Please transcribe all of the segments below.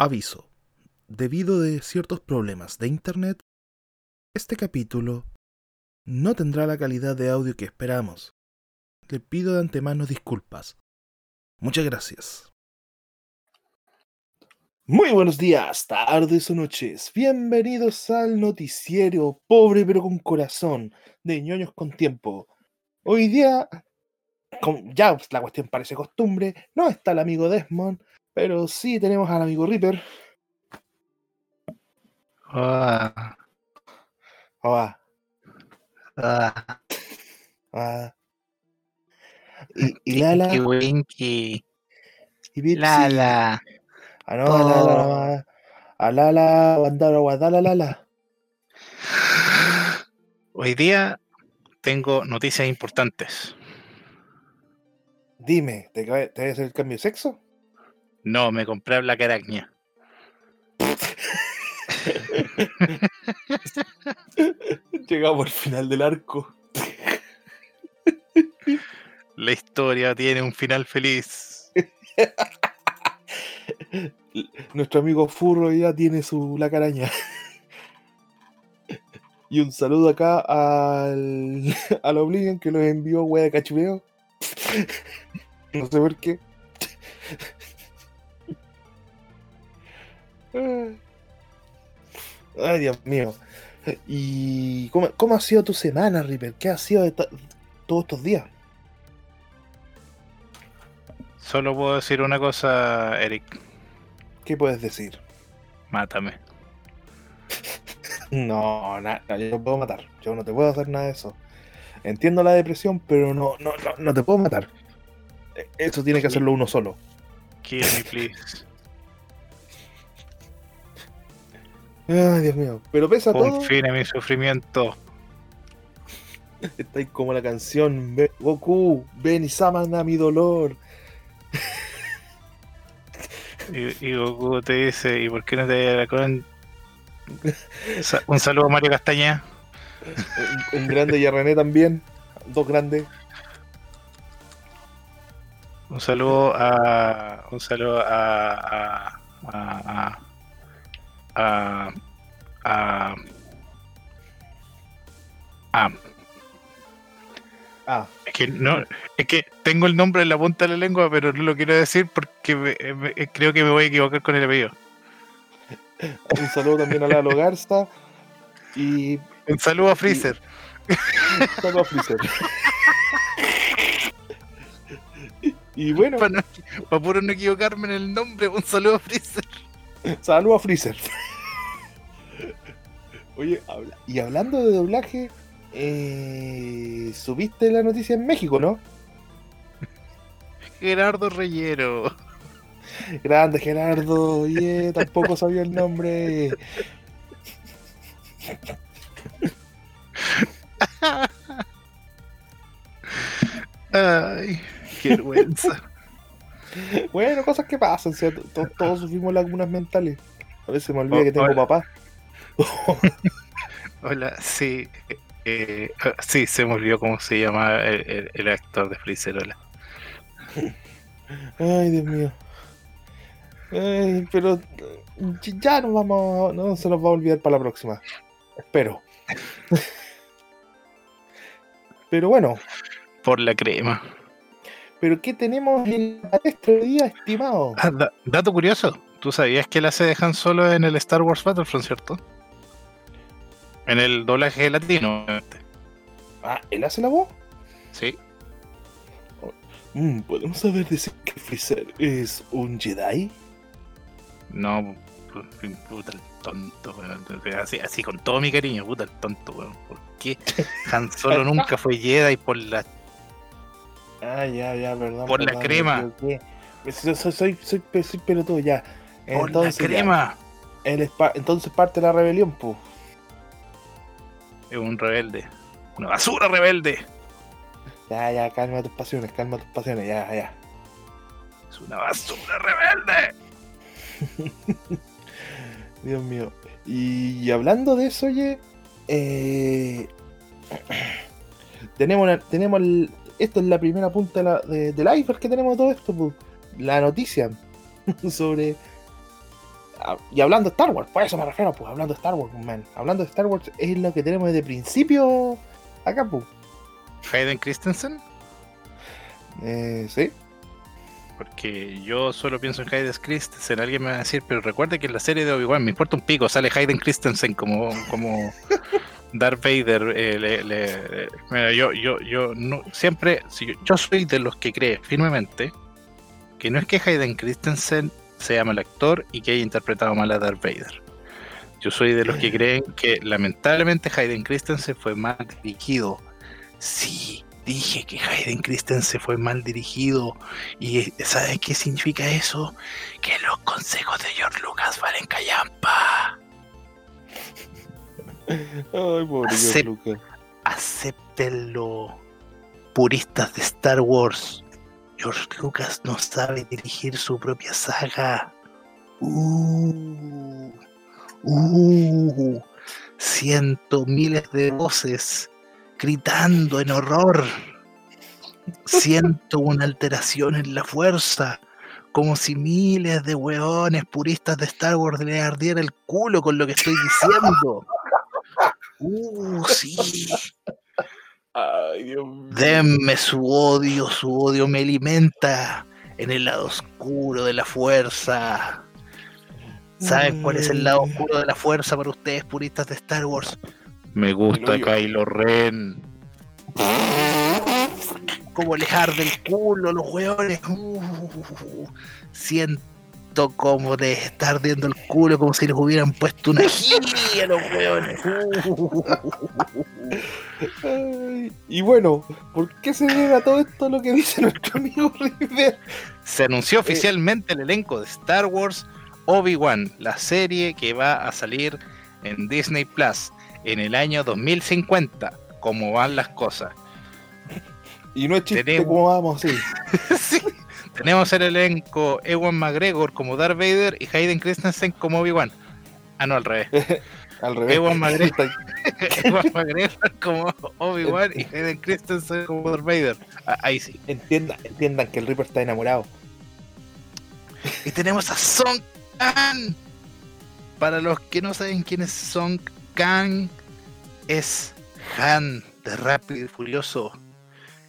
Aviso. Debido de ciertos problemas de Internet, este capítulo no tendrá la calidad de audio que esperamos. Le pido de antemano disculpas. Muchas gracias. Muy buenos días, tardes o noches. Bienvenidos al noticiero pobre pero con corazón de ñoños con tiempo. Hoy día, ya la cuestión parece costumbre, no está el amigo Desmond, pero sí tenemos al amigo Reaper. Ah, Hola. ah, Ah. Y, y Lala. Winky, winky. Y Pipsi. Lala. Ah, no, a Lala. A Lala, Guandara, Guadala, Lala. Hoy día tengo noticias importantes. Dime, ¿te, te hacer el cambio de sexo? No, me compré a Black Arachnia. Llegamos al final del arco. La historia tiene un final feliz. Nuestro amigo Furro ya tiene su la caraña. Y un saludo acá al, al Oblivion que nos envió wea de cachureo. No sé por qué. Ay, Dios mío. ¿Y cómo, cómo ha sido tu semana, Reaper? ¿Qué ha sido de todos estos días? Solo puedo decir una cosa, Eric. ¿Qué puedes decir? Mátame. No, nada, yo no puedo matar. Yo no te puedo hacer nada de eso. Entiendo la depresión, pero no, no, no, no te puedo matar. E- Eso tiene que hacerlo uno solo. Kill me, please. Ay, Dios mío. Pero pesa Pon todo. fin a mi sufrimiento. Está ahí como la canción Goku, ven y samana mi dolor. Y, y Goku te dice, ¿y por qué no te. Sa- Un saludo a Mario Castaña. Un, un grande y a René también. Dos grandes. Un saludo a. Un saludo a. a. a. a. a, a- Ah, es que no. Es que tengo el nombre en la punta de la lengua, pero no lo quiero decir porque me- me- creo que me voy a equivocar con el apellido. un saludo también a Lalo Garza. Y Un saludo a Freezer. un saludo a Freezer. Y bueno, Para, no- para puro no equivocarme en el nombre, un saludo a Freezer. Saludos a Freezer. Oye, habla- y hablando de doblaje, eh, subiste la noticia en México, ¿no? Gerardo Reyero. Grande Gerardo, oye, tampoco sabía el nombre. Ay, qué vergüenza. Bueno, cosas que pasan, o sea, to- to- todos sufrimos lagunas mentales. A veces me olvida que tengo papá. Hola, sí. eh, ah, sí, se me olvidó cómo se llama el, el- el actor de Freezer. Hola. Ay, Dios mío. Ay, pero ya nos vamos, no se nos va a olvidar para la próxima. Espero. Pero bueno, Por la crema. pero ¿qué tenemos en hoy día, estimado? Ah, da- dato curioso. ¿Tú sabías que la se dejan solo en el Star Wars Battlefront, cierto? En el doblaje latino. Ah, ¿él hace la voz? Sí. Mm, ¿Podemos saber decir que Freezer es un Jedi? No, pu- puta el tonto, weón. Así, así con todo mi cariño, puta el tonto, weón. ¿Por qué Han Solo nunca fue Jedi por la Ah, ya, ya, perdón. Por la perdón, crema. Soy, soy, soy, soy, pe- soy pelotudo, ya. por Entonces, la ya, crema? pa- entonces parte de la rebelión, pues. Es un rebelde. Una basura rebelde. Ya, ya, calma tus pasiones, calma tus pasiones, ya, ya. Es una basura rebelde. Dios mío. Y hablando de eso, oye, eh, tenemos, la- tenemos el- esto es la primera punta de la- de- del iceberg que tenemos de todo esto, pues, la noticia sobre y hablando de Star Wars, por eso me refiero, pues hablando de Star Wars, man. Hablando de Star Wars es lo que tenemos desde principio acá, pues. Hayden Christensen, Eh, sí. porque yo solo pienso en Hayden Christensen. Alguien me va a decir, pero recuerda que en la serie de Obi-Wan me importa un pico, sale Hayden Christensen como, como Darth Vader. eh, le- le- mira, yo, yo, yo no, siempre, si yo, yo soy de los que cree firmemente que no es que Hayden Christensen sea mal actor y que haya interpretado mal a Darth Vader. Yo soy de los que creen que lamentablemente Hayden Christensen fue mal dirigido. Sí, dije que Hayden Christensen fue mal dirigido. ¿Y sabes qué significa eso? Que los consejos de George Lucas valen callampa. Ay, pobre George Acep- Lucas. Acéptenlo. Puristas de Star Wars. George Lucas no sabe dirigir su propia saga. Uh, uh, siento miles de voces gritando en horror. Siento una alteración en la fuerza, como si miles de hueones puristas de Star Wars le ardiera el culo con lo que estoy diciendo. Uh, sí. Ay, Dios mío. Denme su odio, su odio me alimenta en el lado oscuro de la fuerza. ¿Saben cuál es el lado oscuro de la fuerza para ustedes, puristas de Star Wars? Me gusta. Kylo Ren. Como les arde el culo, los hueones. Uh, siento como de estar ardiendo el culo, como si les hubieran puesto una gili a los hueones. Y bueno, ¿por qué se debe a todo esto lo que dice nuestro amigo River? Se anunció oficialmente el elenco de Star Wars Obi-Wan, la serie que va a salir en Disney Plus en el año 2050. Como van las cosas. Y no es chiste Tenemos- como vamos. Sí. Tenemos el elenco Ewan McGregor como Darth Vader y Hayden Christensen como Obi-Wan. Ah, no, al revés. Al revés. Ewan McGregor, Ewan McGregor como Obi-Wan y Hayden Christensen como Darth Vader. Ah, ahí sí. Entiendan, entiendan que el Reaper está enamorado. Y tenemos a Song Kang. Para los que no saben quién es Song Kang, es Han de Rápido y Furioso.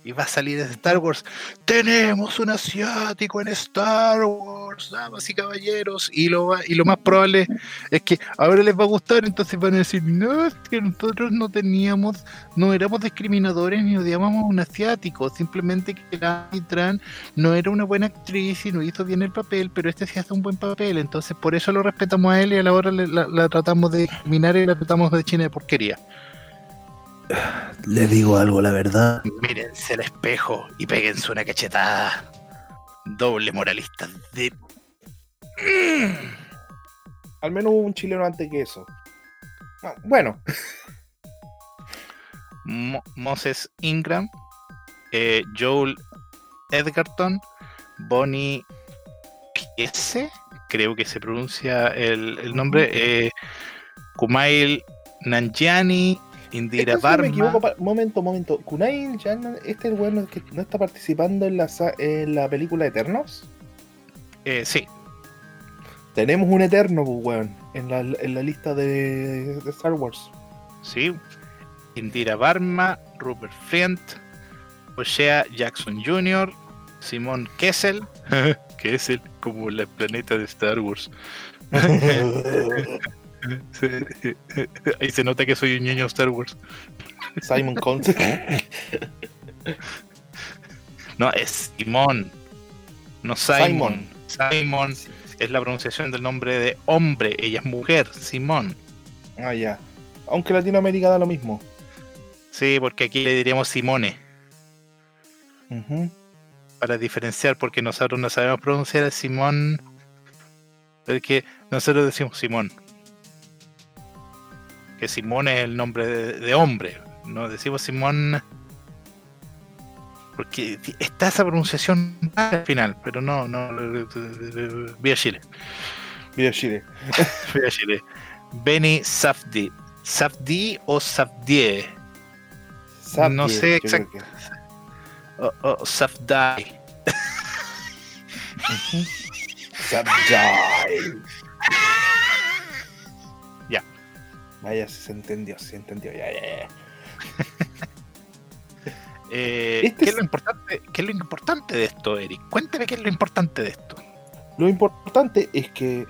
Y va a salir de Star Wars. Tenemos un asiático en Star Wars, damas y caballeros. Y lo, y lo más probable es que ahora les va a gustar. Entonces van a decir: No, es que nosotros no teníamos, no éramos discriminadores ni odiábamos a un asiático. Simplemente que la Tran no era una buena actriz y no hizo bien el papel, pero este sí hace un buen papel, entonces por eso lo respetamos a él y a la hora le- la, la tratamos de discriminar y la tratamos de china de porquería. Le digo algo, la verdad. Mírense al espejo y péguense una cachetada. Doble moralista de... Al menos hubo un chileno antes que eso. Ah, Bueno, Mo- Moses Ingram, eh, Joel Edgerton, Bonnie Kiese, creo que se pronuncia el, el nombre, eh, Kumail Nanjiani, Indira Esto, si no me equivoco, momento, momento. Kunai Jan, este es el bueno que no está participando en la, en la película Eternos. Eh, sí, Tenemos un Eterno, pues, weón, en la, en la lista de, de Star Wars. sí. Indira Varma, Rupert Friend, O'Shea Jackson Jr., Simón Kessel, Kessel, como el planeta de Star Wars. Ahí se nota que soy un niño Star Wars. Simon Conce. No, es Simón. No Simon. Simon es la pronunciación del nombre de hombre. Ella es mujer, Simón. ah, ya. Aunque Latinoamérica da lo mismo. Sí, porque aquí le diríamos Simone. Para diferenciar, porque nosotros no sabemos pronunciar el Simón. Porque nosotros decimos Simón. Que Simón es el nombre de, de hombre. No decimos Simón. Porque está esa pronunciación al final, pero no, no. Vía Chile. Video Chile. Vía Chile. Benny Safdi. Safdi o Safdie. Sapie, No sé yo exact- creo que- O, o Safdai. Sapjai. Vaya, se entendió, se entendió. Ya, ya, ya. Eh, Este ¿qué, es- lo importante, ¿Qué es lo importante de esto, Eric? Cuénteme qué es lo importante de esto. Lo importante es que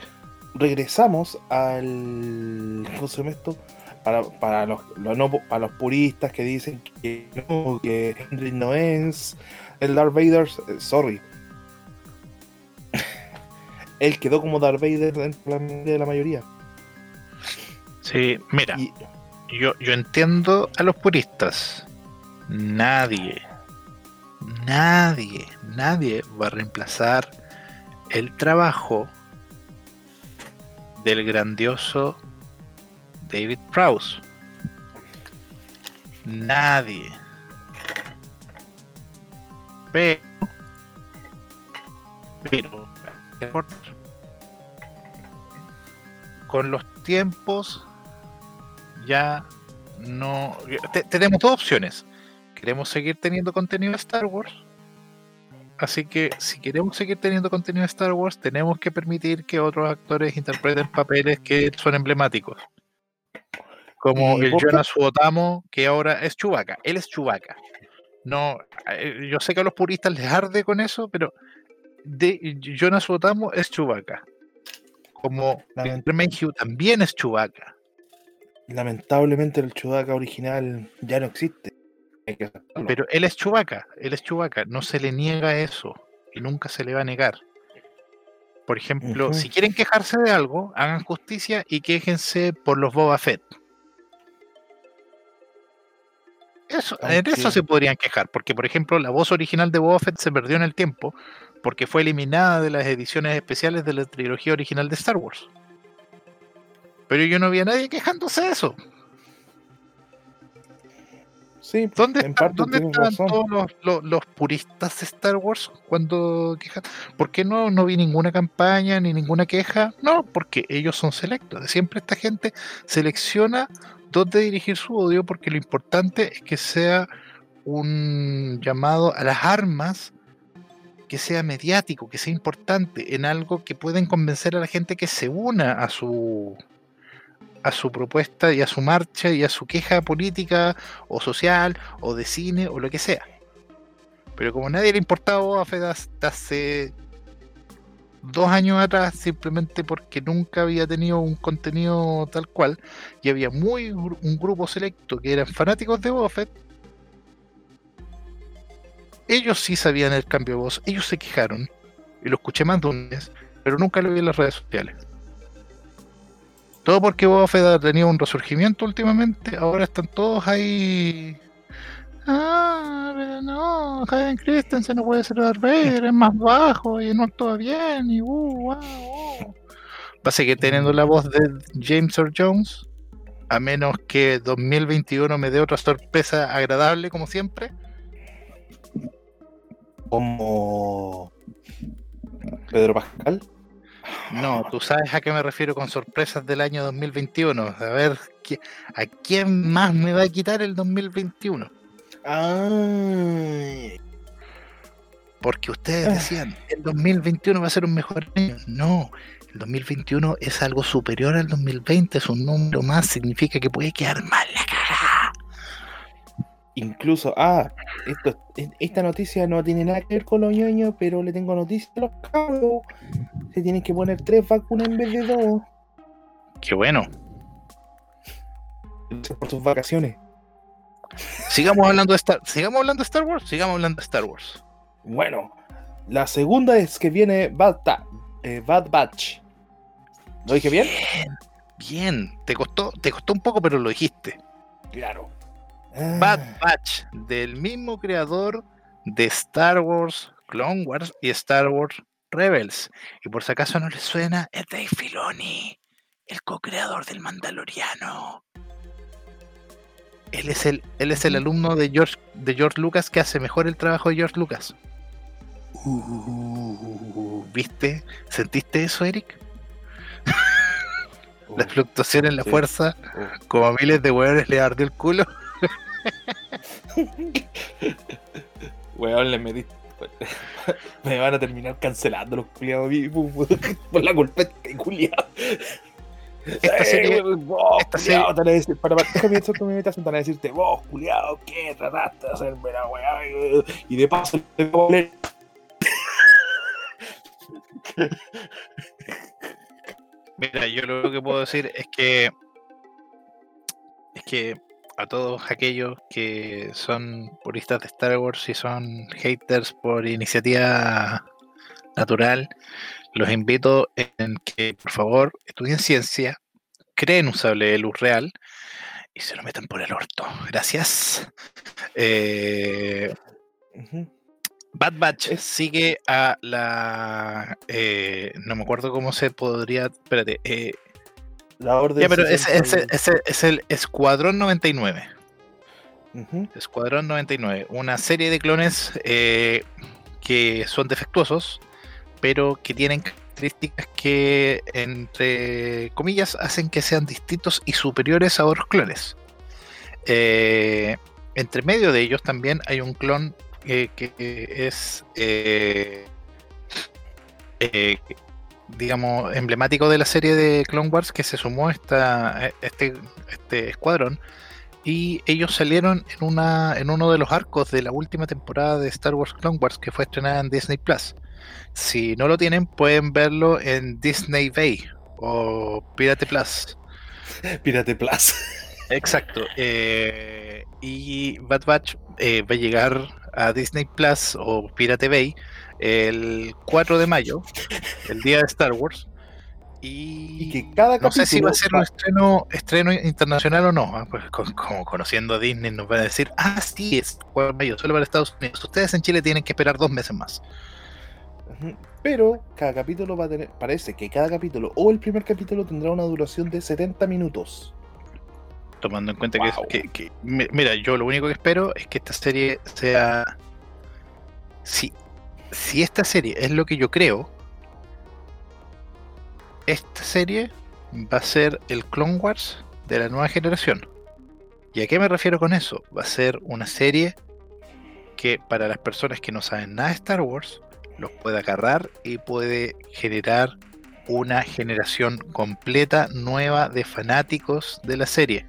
regresamos al. ¿Cómo se llama esto? Para, para, los, los no- para los puristas que dicen que no, que Henry no es el Darth Vader, eh, sorry. Él quedó como Darth Vader dentro de la mayoría. Sí, mira, Y yo, yo entiendo a los puristas. Nadie, nadie, nadie va a reemplazar el trabajo del grandioso David Prowse. Nadie. Pero, pero, con los tiempos ya no. te- tenemos dos opciones. Queremos seguir teniendo contenido de Star Wars. Así que si queremos seguir teniendo contenido de Star Wars, tenemos que permitir que otros actores interpreten papeles que son emblemáticos. Como ¿Y el? Jonas Suotamo, que ahora es Chewbacca. Él es Chewbacca. No, eh, yo sé que a los puristas les arde con eso, pero de, Jonas Suotamo es Chewbacca. Como Mayhew también es Chewbacca. Lamentablemente el Chewbacca original ya no existe. Hay que aceptarlo. Pero él es Chewbacca, él es Chewbacca, no se le niega eso y nunca se le va a negar. Por ejemplo, si quieren quejarse de algo, hagan justicia y quéjense por los Boba Fett. Eso, en eso se podrían quejar, porque por ejemplo la voz original de Boba Fett se perdió en el tiempo porque fue eliminada de las ediciones especiales de la trilogía original de Star Wars. Pero yo no vi a nadie quejándose de eso. sí, ¿Dónde, en parte dónde estaban razón. todos los, los- los puristas de Star Wars cuando quejan? ¿Por qué no, no vi ninguna campaña ni ninguna queja? No, porque ellos son selectos. Siempre esta gente selecciona dónde dirigir su odio porque lo importante es que sea un llamado a las armas que sea mediático, que sea importante, en algo que pueden convencer a la gente que se una a su a su propuesta y a su marcha y a su queja política o social o de cine o lo que sea. Pero como a nadie le importaba Boba Fett hasta hace dos años atrás, simplemente porque nunca había tenido un contenido tal cual, y había muy un grupo selecto que eran fanáticos de Boba Fett, ellos sí sabían el cambio de voz, ellos se quejaron, y lo escuché más de un mes, pero nunca lo vi en las redes sociales. Todo porque Boba Fett ha tenido un resurgimiento últimamente, ahora están todos ahí. Ah, pero no, Hayden Christensen no puede ser Darth es más bajo y no actúa bien, y uh, wow, wow. Va a seguir teniendo la voz de James Earl Jones, a menos que 2021 me dé otra sorpresa agradable como siempre. Como Pedro Pascal. No, tú sabes a qué me refiero con sorpresas del año 2021. A ver, ¿qui- ¿a quién más me va a quitar el 2021? Ay, Porque ustedes Ah. decían, el 2021 va a ser un mejor año. No, el 2021 es algo superior al 2020, es un número más, significa que puede quedar mal. Incluso, ah, esto, e- esta noticia no tiene nada que ver con los ñoños, pero le tengo noticias a los cabros. Se tienen que poner tres vacunas en vez de dos. Qué bueno. Por sus vacaciones. Sigamos hablando de Star, sigamos hablando de Star Wars, sigamos hablando de Star Wars. Bueno, la segunda es que viene Bad, eh, Bad Batch. ¿Lo dije bien? Bien, bien. Te costó, te costó un poco, pero lo dijiste. Claro. Bad Ah, Batch, del mismo creador de Star Wars, Clone Wars y Star Wars Rebels. Y por si acaso no les suena, es Dave Filoni, el co-creador del Mandaloriano. Él es el, él es el alumno de George, de George Lucas que hace mejor el trabajo de George Lucas. Uh, ¿Viste? ¿Sentiste eso, Eric? La fluctuación en la Sí. fuerza, como a miles de hueones le ardió el culo. Weón, le metí. Me van a terminar cancelando los culiados por la culpa de culiado. Esta serie, vos, esta culiao, serie- decir, para, déjame imitación, te van a decirte, vos, culiao, ¿qué trataste de hacerme la weá? Y de paso, te voy a. Mira, yo lo que puedo decir es que es que a todos aquellos que son puristas de Star Wars y son haters por iniciativa natural, los invito en que por favor estudien ciencia, creen un sable de luz real y se lo metan por el orto. Gracias. Eh. Bad Batch sigue a la. eh, no me acuerdo cómo se podría. Espérate. eh, La orden. ya, pero ese es, 60 ese es el Escuadrón 99. Ujú. Escuadrón 99. Una serie de clones eh, que son defectuosos, pero que tienen características que, entre comillas, hacen que sean distintos y superiores a otros clones. Eh, entre medio de ellos también hay un clon eh, que es, eh, digamos, emblemático de la serie de Clone Wars que se sumó a esta, este, este escuadrón y ellos salieron en una en uno de los arcos de la última temporada de Star Wars Clone Wars que fue estrenada en Disney Plus. Si no lo tienen, pueden verlo en Disney Bay o Pirate Plus. Pirate Plus. Exacto. eh, y Bad Batch eh, va a llegar a Disney Plus o Pirate Bay el 4 de mayo, el día de Star Wars. Y, Y que cada no sé si va a ser un estreno, estreno internacional o no. ah, Pues con- como conociendo a Disney nos van a decir, ah, sí, es 4 de mayo, solo para Estados Unidos. Ustedes en Chile tienen que esperar dos meses más. Pero cada capítulo va a tener, parece que cada capítulo o el primer capítulo tendrá una duración de 70 minutos. Tomando en cuenta Wow. que, que- que- mi- mira, yo lo único que espero es que esta serie sea. Si, si esta serie es lo que yo creo, esta serie va a ser el Clone Wars de la nueva generación. ¿Y a qué me refiero con eso? Va a ser una serie que para las personas que no saben nada de Star Wars, los puede agarrar y puede generar una generación completa nueva de fanáticos de la serie.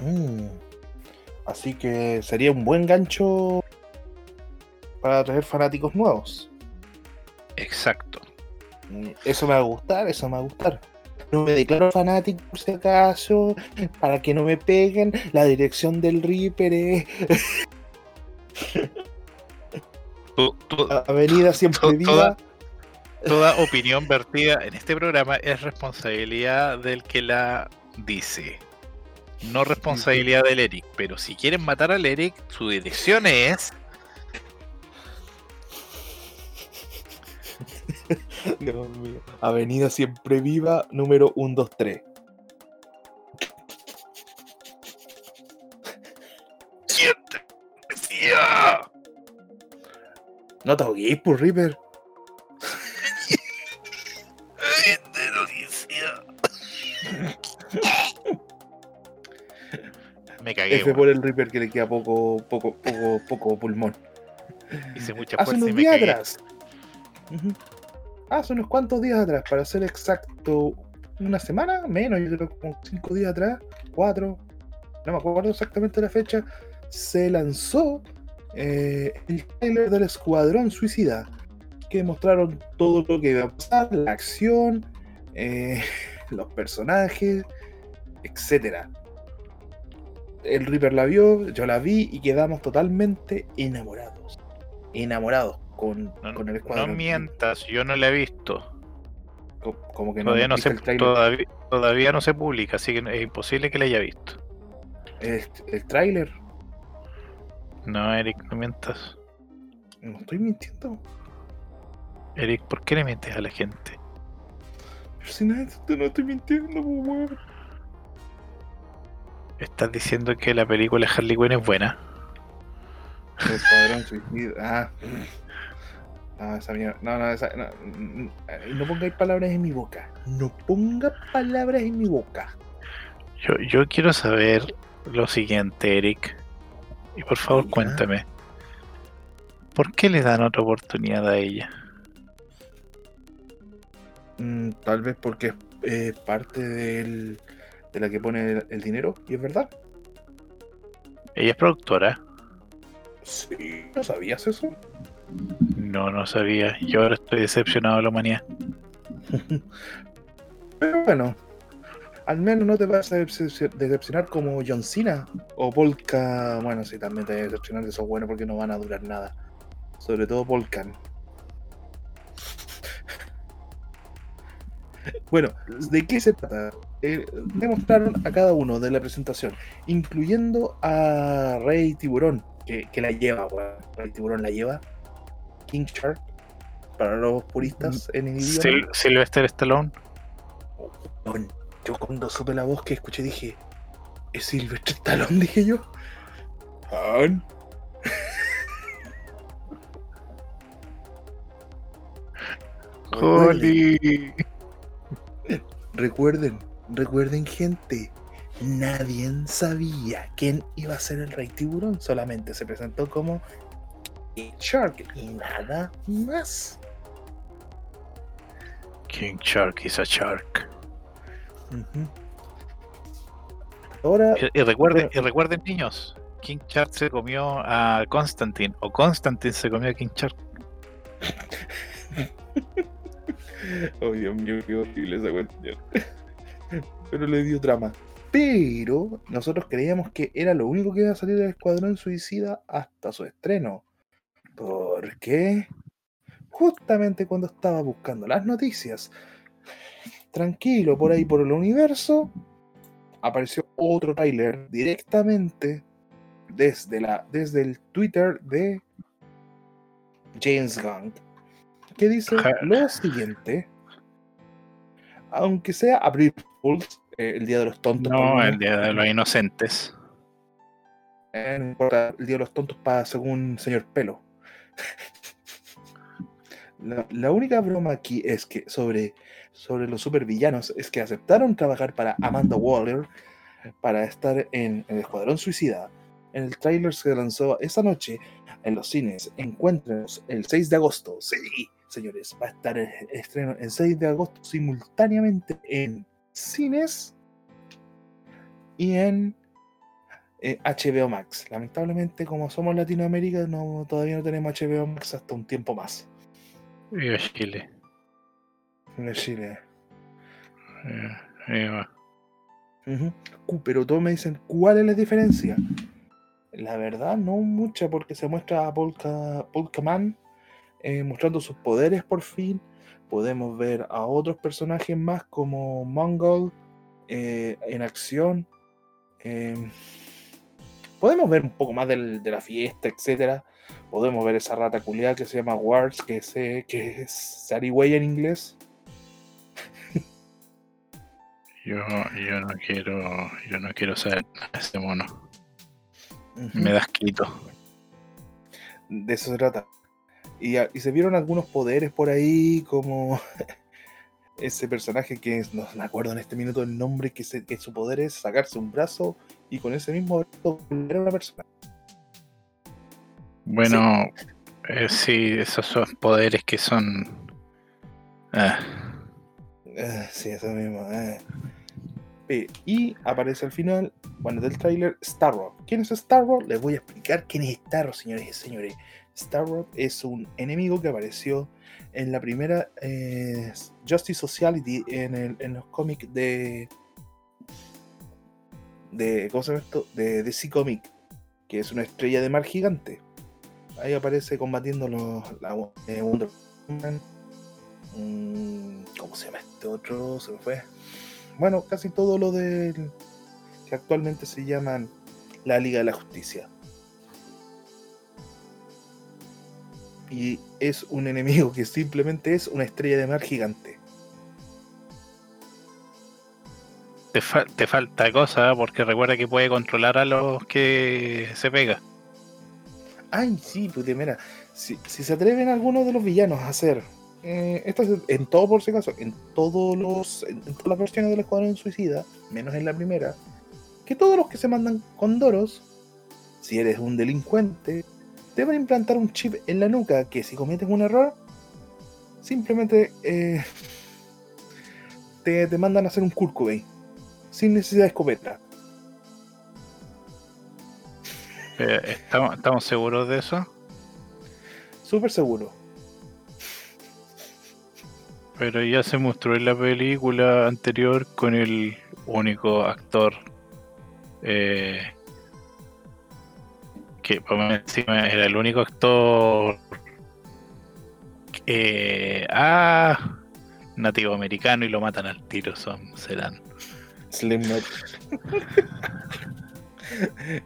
Mm. Así que sería un buen gancho para atraer fanáticos nuevos. Exacto. Mm, Eso me va a gustar, eso me va a gustar. No me declaro fanático por si acaso, para que no me peguen. La dirección del Reaper es tu- Avenida Siempre toda- toda opinión vertida en este programa es responsabilidad del que la dice. No responsabilidad del Eric. Pero si quieren matar al Eric, su dirección es. Dios mío. Avenida Siempre Viva, número 123. ¡Siete! ¡Decía! No te ahogues, por Reaper. ¡Gente noticia! Me cagué, F weón. por el Reaper que le queda poco, poco, poco, poco pulmón. Hice mucha Hace fuerza y unos me días cagué. atrás. Ujú. Hace unos cuantos días atrás, para ser exacto, una semana, menos, yo creo como cinco días atrás, cuatro, no me acuerdo exactamente la fecha, se lanzó eh, el trailer del Escuadrón Suicida, que mostraron todo lo que iba a pasar, la acción, eh, los personajes, etcétera. El Reaper la vio, yo la vi y quedamos totalmente enamorados. Enamorados con, No, con el no Escuadrón. mientas, yo no la he visto. Co- Como que Todavía no, no, se, todavía, todavía no se publica, así que es imposible que la haya visto. el, el tráiler. No, Eric, no mientas. No estoy mintiendo. Eric, ¿por qué le mientes a la gente? Pero si no, no estoy mintiendo, weón. Estás diciendo que la película de Harley Quinn es buena. El Escuadrón Suicida. Ah. No, esa mierda. No, no, esa. No, mm, no pongáis palabras en mi boca. No ponga palabras en mi boca. Yo, yo quiero saber lo siguiente, Eric. Y por favor, cuéntame. ¿Por qué le dan otra oportunidad a ella? Mm, tal vez porque es eh, parte del, de la que pone el, el dinero, y es verdad. Ella es productora. Sí, ¿no sabías eso? No, no sabía. Yo ahora estoy decepcionado de la humanidad. Pero bueno, al menos no te vas a decep- decepcionar como John Cena o Polka. Bueno, sí, también te vas a decepcionar de esos buenos porque no van a durar nada. Sobre todo Volcan. Bueno, ¿de qué se trata? Eh, demostraron a cada uno de la presentación, incluyendo a Rey Tiburón, que, la lleva, weón. Rey Tiburón la lleva. King Shark, para los puristas en el idioma. Sil- Sylvester Stallone. Yo cuando supe la voz que escuché dije, ¿es Silvestre Stallone? Dije yo. Han. Joli. Recuerden, recuerden gente, nadie sabía quién iba a ser el rey tiburón, solamente se presentó como King Shark y nada más. King Shark is a shark. Ahora, Y, y recuerden, y recuerden, niños, King Shark se comió a Constantine, o Constantine se comió a King Shark. Oh, Dios mío, qué horrible esa cuestión. Pero le dio trama. Pero nosotros creíamos que era lo único que iba a salir del Escuadrón Suicida hasta su estreno. ¿Por qué? Justamente cuando estaba buscando las noticias, tranquilo por ahí por el universo, apareció otro tráiler directamente desde, la, desde el Twitter de James Gunn que dice lo siguiente. Aunque sea April Fools, eh, el día de los tontos. No, el día de los inocentes. eh, no importa, el día de los tontos para según señor Pelo. La, única broma aquí es que sobre, sobre los supervillanos es que aceptaron trabajar para Amanda Waller para estar en el Escuadrón Suicida. En el tráiler se lanzó esa noche en los cines. Encuéntrenos el 6 de agosto. Sí, señores, va a estar el estreno el 6 de agosto simultáneamente en cines y en eh, HBO Max. Lamentablemente, como somos Latinoamérica, no, todavía no tenemos HBO Max hasta un tiempo más. Y a Chile. En Chile. Eh, eh, Ujú. Cu- Pero todos me dicen, ¿cuál es la diferencia? La verdad, no mucha, porque se muestra a Polka, Polkaman eh, mostrando sus poderes por fin. Podemos ver a otros personajes más como Mongol eh, en acción. Eh, podemos ver un poco más del- de la fiesta, etcétera. Podemos ver esa rata culiada que se llama Wars, que, se, que es Sariway en inglés. yo, yo no quiero, yo no quiero ser ese mono. Me das quito. de eso se trata. Y se vieron algunos poderes por ahí, como ese personaje que es- no me acuerdo en este minuto el nombre, que, se- que su poder es sacarse un brazo y con ese mismo brazo volver a una persona. Bueno, eh, sí, esos son poderes que son. ah, Ah, sí, eso mismo. eh. Eh, Y aparece al final, bueno, del tráiler, Starro. ¿Quién es Starro? Les voy a explicar quién es Starro, señores y señores. Starro es un enemigo que apareció en la primera eh, Justice Sociality en, el- en los cómics de. de. ¿Cómo se llama esto? De DC Comic, que es una estrella de mar gigante. Ahí aparece combatiendo los, la eh, Wonder Woman. Mm, ¿Cómo se llama este otro? Se me fue. Bueno, casi todo lo del. que actualmente se llaman la Liga de la Justicia. Y es un enemigo que simplemente es una estrella de mar gigante. te, fa- te falta cosa, porque recuerda que puede controlar a los que se pega. Ay, sí, pues mira, si, si se atreven algunos de los villanos a hacer, eh, esto es en todo por si acaso, en todos los, en, en todas las versiones del Escuadrón Suicida, menos en la primera, que todos los que se mandan con Doros, si eres un delincuente, deben implantar un chip en la nuca que si cometes un error, simplemente eh, te, te mandan a hacer un Cobain, sin necesidad de escopeta. Eh, ¿estamos, ¿Estamos seguros de eso? Súper seguro. Pero ya se mostró en la película anterior con el único actor eh, que era el único actor eh, ah, nativo americano y lo matan al tiro son serán Slipknot.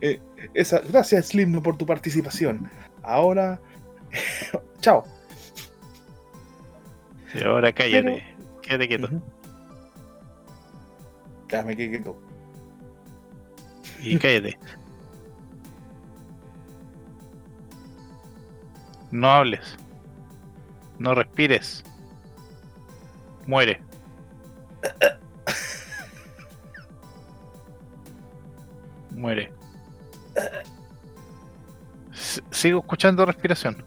Eh, esa, gracias Slipknot por tu participación. Ahora, chao. y ahora cállate quédate quieto. Ya me quedé quieto. y cállate no hables. No respires. Muere. Muere. S- sigo escuchando respiración.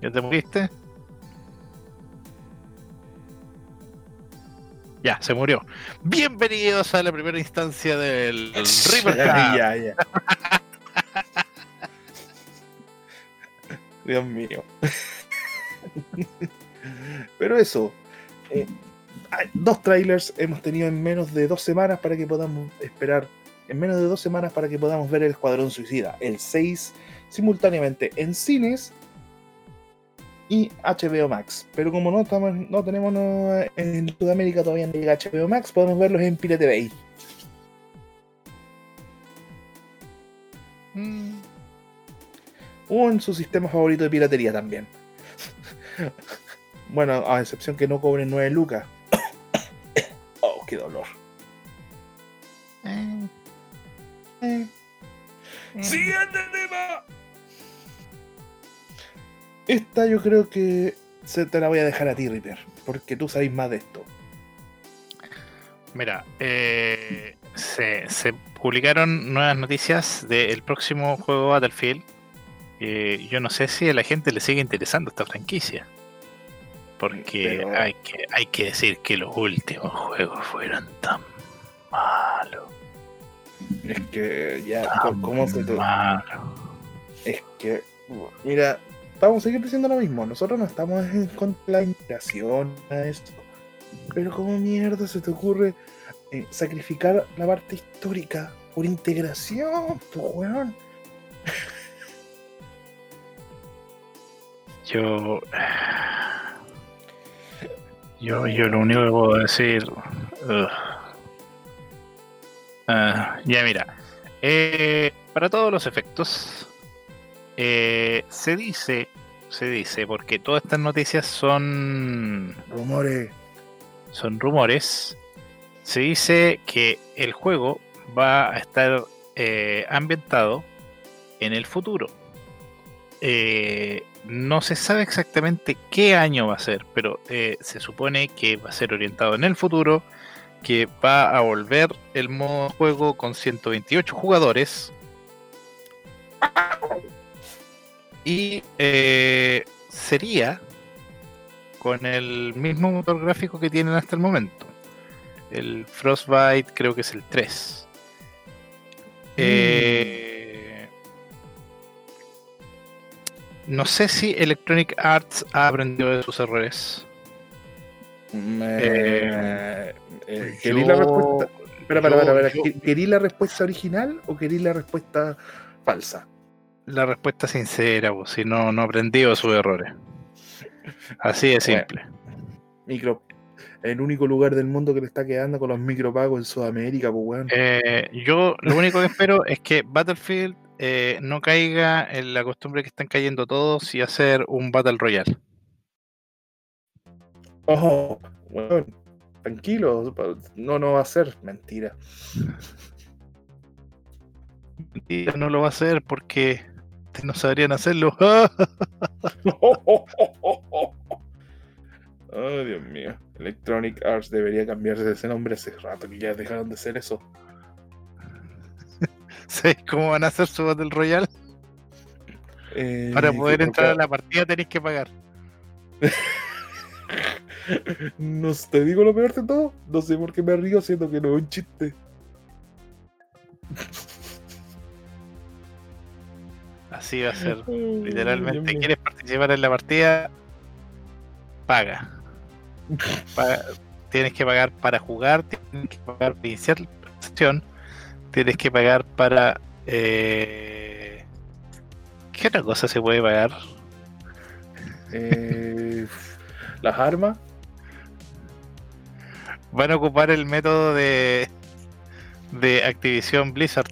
¿Ya te moriste? Ya, se murió. Bienvenidos a la primera instancia del Reaper Dios mío. Pero eso. eh, dos trailers hemos tenido en menos de dos semanas para que podamos esperar. En menos de dos semanas para que podamos ver el Escuadrón Suicida. El 6 simultáneamente en cines y HBO Max. Pero como no estamos, no tenemos en Sudamérica todavía no HBO Max, podemos verlos en Pirate Bay. O en su sistema favorito de piratería también. bueno, a excepción que no cobren 9 lucas. oh, qué dolor. eh, Eh. eh. Siguiente tema. Esta yo creo que se te la voy a dejar a ti, Reaper, porque tú sabes más de esto. Mira, eh, se, se publicaron nuevas noticias del próximo juego Battlefield. Eh, yo no sé si a la gente le sigue interesando esta franquicia. Porque Pero- hay, que, hay que decir que los últimos juegos fueron tan malos. Es que ya, Tan ¿cómo se te.? malos. Es que, mira, vamos a seguir diciendo lo mismo. Nosotros no estamos en contra de la integración, nada de esto. Pero, ¿cómo mierda se te ocurre eh, sacrificar la parte histórica por integración, pues, weón? Yo. Yo, yo lo único que puedo decir. Ah, ya, mira. eh, para todos los efectos, eh, se dice. Se dice, porque todas estas noticias son. Rumores. son rumores. Se dice que el juego va a estar eh, ambientado en el futuro. Eh, no se sabe exactamente qué año va a ser, pero eh, se supone que va a ser orientado en el futuro, que va a volver el modo juego con 128 jugadores. Y eh, sería con el mismo motor gráfico que tienen hasta el momento. El Frostbite creo que es el 3. Eh, no sé si Electronic Arts ha aprendido de sus errores. Eh, eh, ¿Que- ¿Querí la respuesta original o querí la respuesta falsa? La respuesta sincera, pues, si no, no aprendido de sus errores. Así de simple. Micro. El único lugar del mundo que le está quedando con los micropagos en Sudamérica, pues, weón. Eh, yo lo único que espero es que Battlefield eh, no caiga en la costumbre que están cayendo todos y hacer un Battle Royale. Ojo, weón. Tranquilo, no, no va a ser mentira. Y no lo va a hacer porque no sabrían hacerlo. Ay, Dios mío. Electronic Arts debería cambiarse ese nombre hace rato que ya dejaron de ser eso. ¿Sabes cómo van a hacer su Battle Royale? Eh, Para poder entrar a la partida tenéis que pagar. No te digo lo peor de todo. No sé por qué me río, siendo que no es un chiste. Así va a ser. Literalmente. ¿quieres participar en la partida? Paga. Paga. Tienes que pagar para jugar, tienes que pagar para iniciar la sesión, tienes que pagar para... eh, ¿Qué otra cosa se puede pagar? Eh, las armas. Van a ocupar el método de, de Activision Blizzard.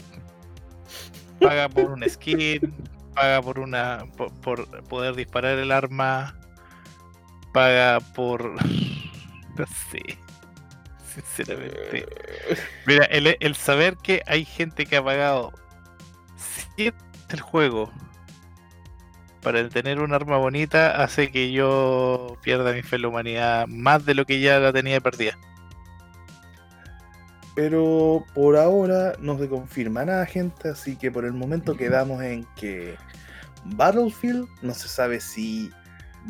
Paga por un skin, paga por una por, por poder disparar el arma, paga por no sé. Sinceramente. Mira, el, el saber que hay gente que ha pagado 7 el juego para tener un arma bonita hace que yo pierda mi fe en la humanidad más de lo que ya la tenía perdida. Pero por ahora no se confirma nada, gente. Así que por el momento quedamos en que Battlefield no se sabe si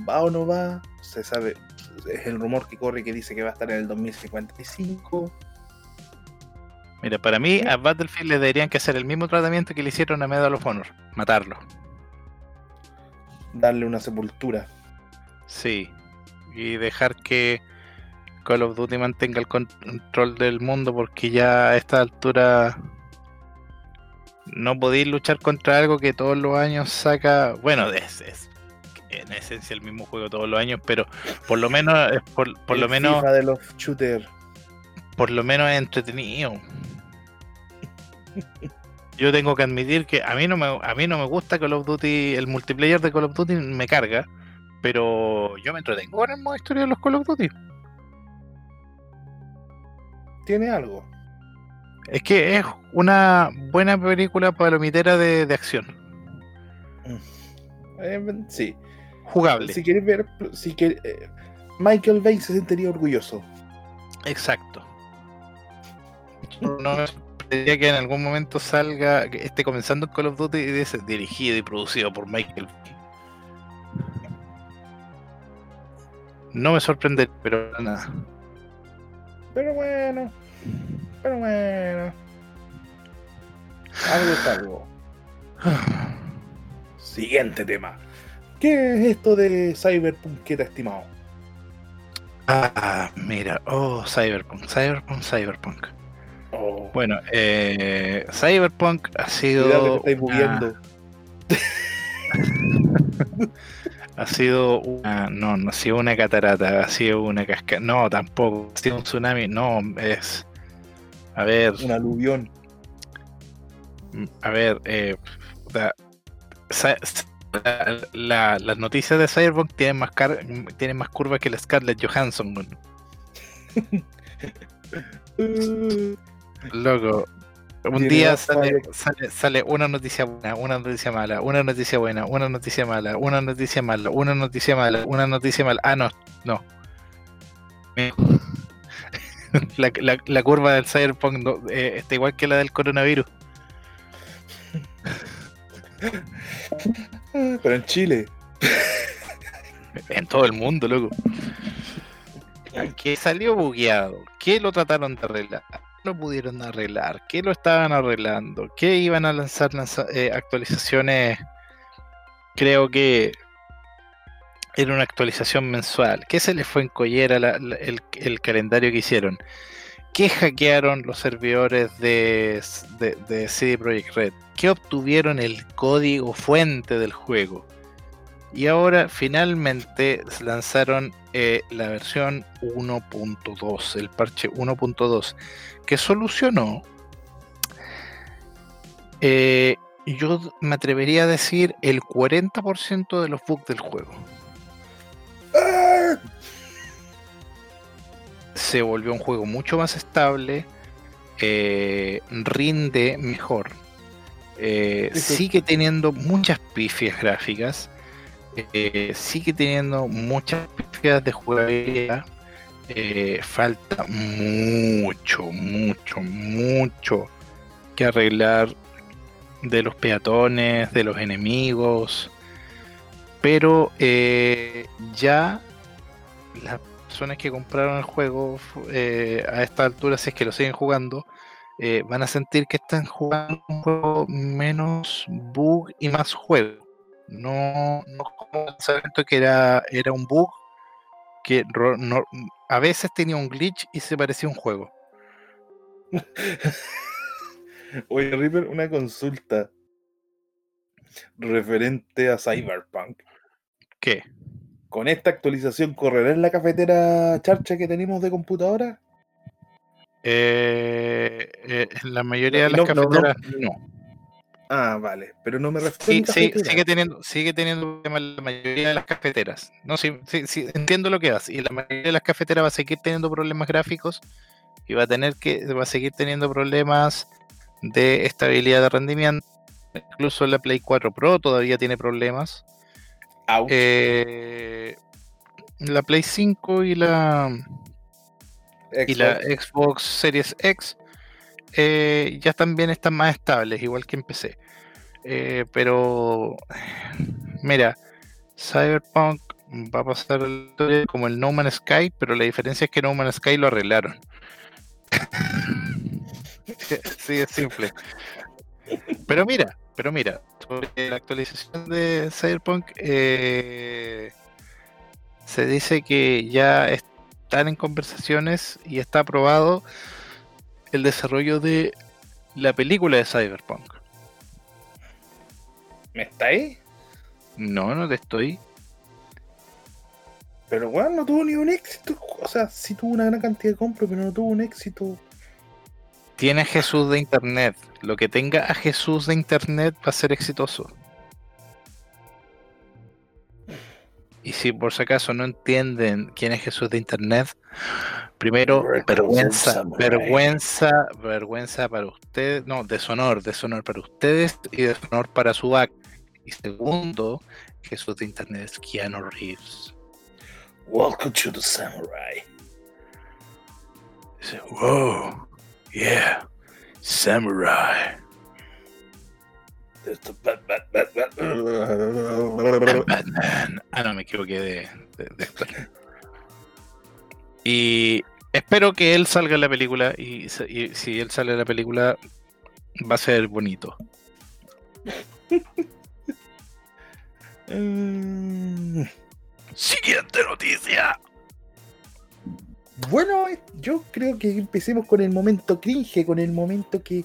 va o no va. Se sabe, es el rumor que corre que dice que va a estar en el 2055. Mira, para mí a Battlefield le deberían que hacer el mismo tratamiento que le hicieron a Medal of Honor, matarlo. Darle una sepultura. Sí. Y dejar que Call of Duty mantenga el control del mundo porque ya a esta altura no podéis luchar contra algo que todos los años saca, bueno, es, es en esencia el mismo juego todos los años, pero por lo menos es por, por lo El menos FIFA de los shooters. por lo menos es entretenido. Yo tengo que admitir que a mí no me a mí no me gusta Call of Duty, el multiplayer de Call of Duty me carga, pero yo me entretengo con el modo historia de los Call of Duty. Tiene algo. Es que es una buena película palomitera de, de acción, Eh, sí. Jugable. Si quieres ver, si quieres, eh, Michael Bay se sentiría orgulloso. Exacto. No me sorprendería que en algún momento salga, que esté comenzando Call of Duty y dirigido y producido por Michael. Bay. No me sorprende, pero nada. Pero bueno. Pero bueno. Algo es algo. Siguiente tema. ¿Qué es esto de Cyberpunk que te ha estimado? Ah, mira, oh, Cyberpunk, Cyberpunk, Cyberpunk. Oh, Bueno, eh, Cyberpunk ha sido. que te estáis una-. Ha sido una. No, no ha sido una catarata, ha sido una cascada. No, tampoco. Ha sido un tsunami. No, es. A ver, Un aluvión. a ver. Eh, Sa- la- la- las noticias de Cyberpunk tienen más, car- tienen más curvas que la Scarlett Johansson. Loco. Un día sale, falla. sale, sale una noticia buena, una noticia mala, una noticia buena, una noticia mala, una noticia mala, una noticia mala, una noticia mala. Ah, no, no. La, la- la curva del Cyberpunk no, eh, está igual que la del coronavirus. Pero en Chile. En todo el mundo, loco. Que salió bugueado. Que lo trataron de arreglar. Lo pudieron arreglar. Que lo estaban arreglando. Que iban a lanzar lanza- eh, actualizaciones. Creo que era una actualización mensual. Que se les fue en collera la- la- el, el calendario que hicieron. Que hackearon los servidores de, de, CD Projekt Red. Que obtuvieron el código fuente del juego. Y ahora finalmente lanzaron eh, la versión 1.2, el parche 1.2, que solucionó, eh, yo me atrevería a decir, el 40% de los bugs del juego. Se volvió un juego mucho más estable, eh, rinde mejor, eh, sigue teniendo muchas pifias gráficas, eh, sigue teniendo muchas pifias de jugabilidad. falta mucho, mucho, mucho que arreglar de los peatones, de los enemigos. Pero ya la personas que compraron el juego eh, a esta altura, si es que lo siguen jugando, eh, van a sentir que están jugando un juego menos bug y más juego. No, no como el que era, era un bug que no- a veces tenía un glitch y se parecía a un juego. Oye, Reaper, una consulta referente a Cyberpunk. ¿Qué? ¿Con esta actualización correrá en la cafetera charcha que tenemos de computadora? Eh, eh, en la mayoría de No, las no, cafeteras no. Ah, vale, pero no me refiero Sí, sí, sigue teniendo, sigue teniendo problemas la mayoría de las cafeteras. No, sí, sí, sí, entiendo lo que vas. Y la mayoría de las cafeteras va a seguir teniendo problemas gráficos y va a tener que, va a seguir teniendo problemas de estabilidad de rendimiento. Incluso la Play 4 Pro todavía tiene problemas. Eh, la Play 5 y la, y la Xbox. Xbox Series X eh, ya también están más estables, igual que en PC. Eh, pero, mira, Cyberpunk va a pasar como el No Man's Sky, pero la diferencia es que No Man's Sky lo arreglaron. sí, es simple. Pero mira, pero mira, sobre la actualización de Cyberpunk, eh, se dice que ya están en conversaciones y está aprobado el desarrollo de la película de Cyberpunk. ¿Me está ahí? No, no te estoy. Pero bueno, no tuvo ni un éxito. O sea, sí tuvo una gran cantidad de compras, pero no tuvo un éxito. Tiene a Jesús de Internet. Lo que tenga a Jesús de Internet va a ser exitoso. Y si por si acaso no entienden quién es Jesús de Internet, primero, vergüenza, vergüenza, vergüenza para ustedes, no, deshonor, deshonor para ustedes y deshonor para su back. Y segundo, Jesús de Internet es Keanu Reeves. Welcome to the Samurai. Dice, wow, yeah, samurai. Bat- bat- bat- Batman. Ah, no, me equivoqué de, de, de. Y espero que él salga en la película. Y, y si él sale en la película, va a ser bonito. Siguiente noticia. Bueno, yo creo que empecemos con el momento cringe, con el momento que,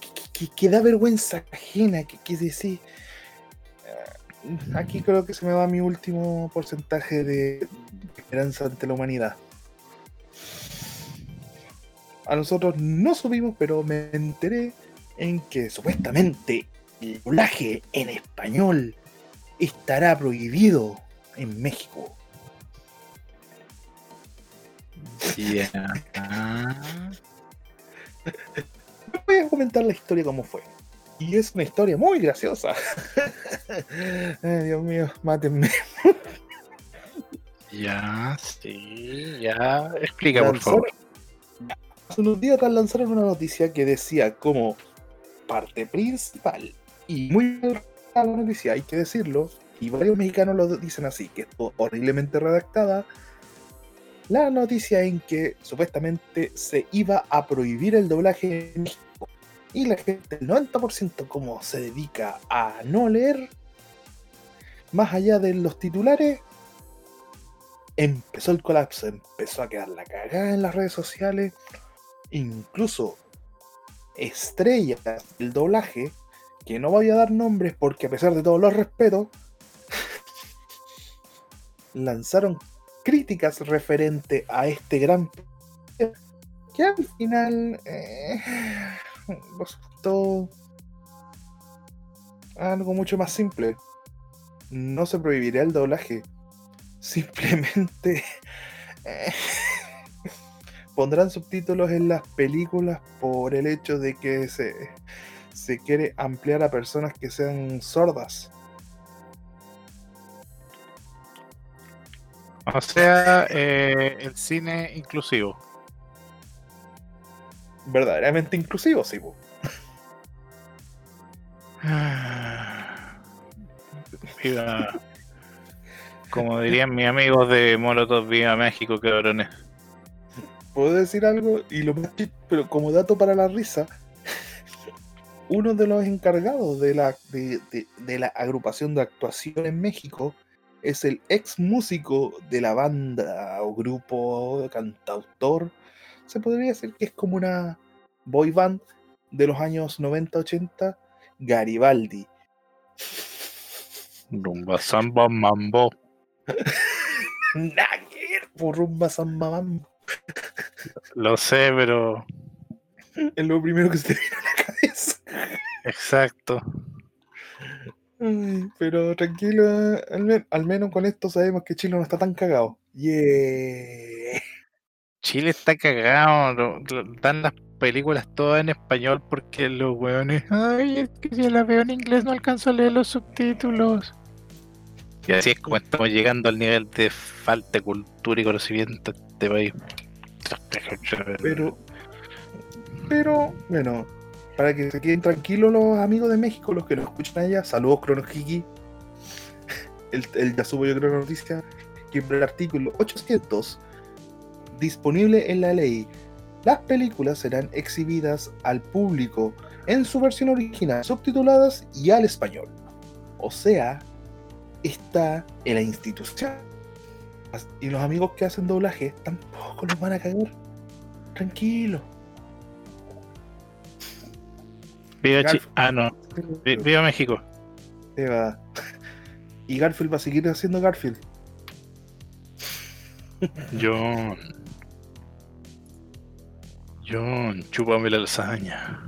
que, que- que da vergüenza ajena, que, que decir. eh, Aquí creo que se me va mi último porcentaje de esperanza ante la humanidad. A nosotros no subimos, pero me enteré en que supuestamente el doblaje en español estará prohibido en México. Ya. voy a comentar la historia como fue. Y es una historia muy graciosa. Ay, Dios mío, mátenme. Ya, sí, ya. Explica, por favor. Hace unos días lanzaron una noticia que decía como parte principal y muy la noticia, hay que decirlo, y varios mexicanos lo dicen así, que estuvo horriblemente redactada. La noticia en que supuestamente se iba a prohibir el doblaje en México. Y la gente, el 90% como se dedica a no leer, más allá de los titulares, empezó el colapso, empezó a quedar la cagada en las redes sociales, incluso estrellas del doblaje, que no voy a dar nombres porque a pesar de todos los respetos, lanzaron críticas referente a este gran que al final eh, resultó algo mucho más simple. No se prohibirá el doblaje. Simplemente eh, pondrán subtítulos en las películas por el hecho de que se, se quiere ampliar a personas que sean sordas. O sea, eh, el cine inclusivo. Verdaderamente inclusivo, sí. Viva, Como dirían mis amigos de Molotov Viva México, cabrones. ¿Puedo decir algo? Y lo más chis- pero como dato para la risa, uno de los encargados de la, de, de- de la agrupación de actuación en México es el ex músico de la banda o grupo cantautor. Se podría decir que es como una boy band de los años 90-80, Garibaldi. Rumba, samba, mambo. Por rumba samba mambo. Lo sé, pero. Es lo primero que se te viene a la cabeza. Exacto. Ay, pero tranquilo, al, men- al menos con esto sabemos que Chile no está tan cagado. Yeah. Chile está cagado. lo- lo- dan las películas todas en español porque los weones. Ay, es que si la veo en inglés no alcanzo a leer los subtítulos. Y así es como estamos llegando al nivel de falta de cultura y conocimiento de este país. Pero, pero, bueno, para que se queden tranquilos los amigos de México, los que nos escuchan allá, saludos Cronohiki. El, el ya subo yo creo la noticia, que el artículo 800, disponible en la ley, las películas serán exhibidas al público en su versión original, subtituladas y al español. O sea, está en la institución. Y los amigos que hacen doblaje tampoco los van a cagar. Tranquilo. Viva Chi- Ah, no. Vi- Viva México. Se va. Y Garfield va a seguir haciendo Garfield. John. John, chúpame la lasaña.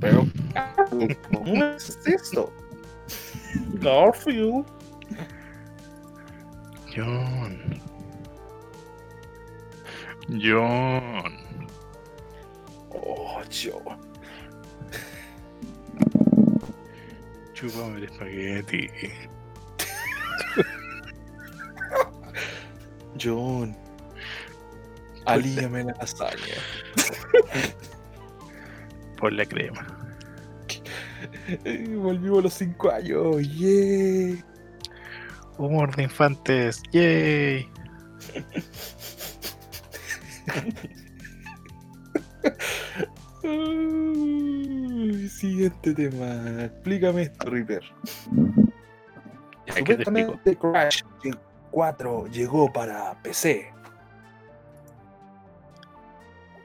Pero. ¿Cómo es esto? Garfield. John. John. Oh, yo. Chúpame el espagueti. John. Alíame la lasaña. Por la crema. Eh, Volvimos a los 5 años. Yeah. Humor de infantes. Yay. Siguiente tema. Explícame esto, Reaper. Ya. Supuestamente Crash 4 llegó para PC.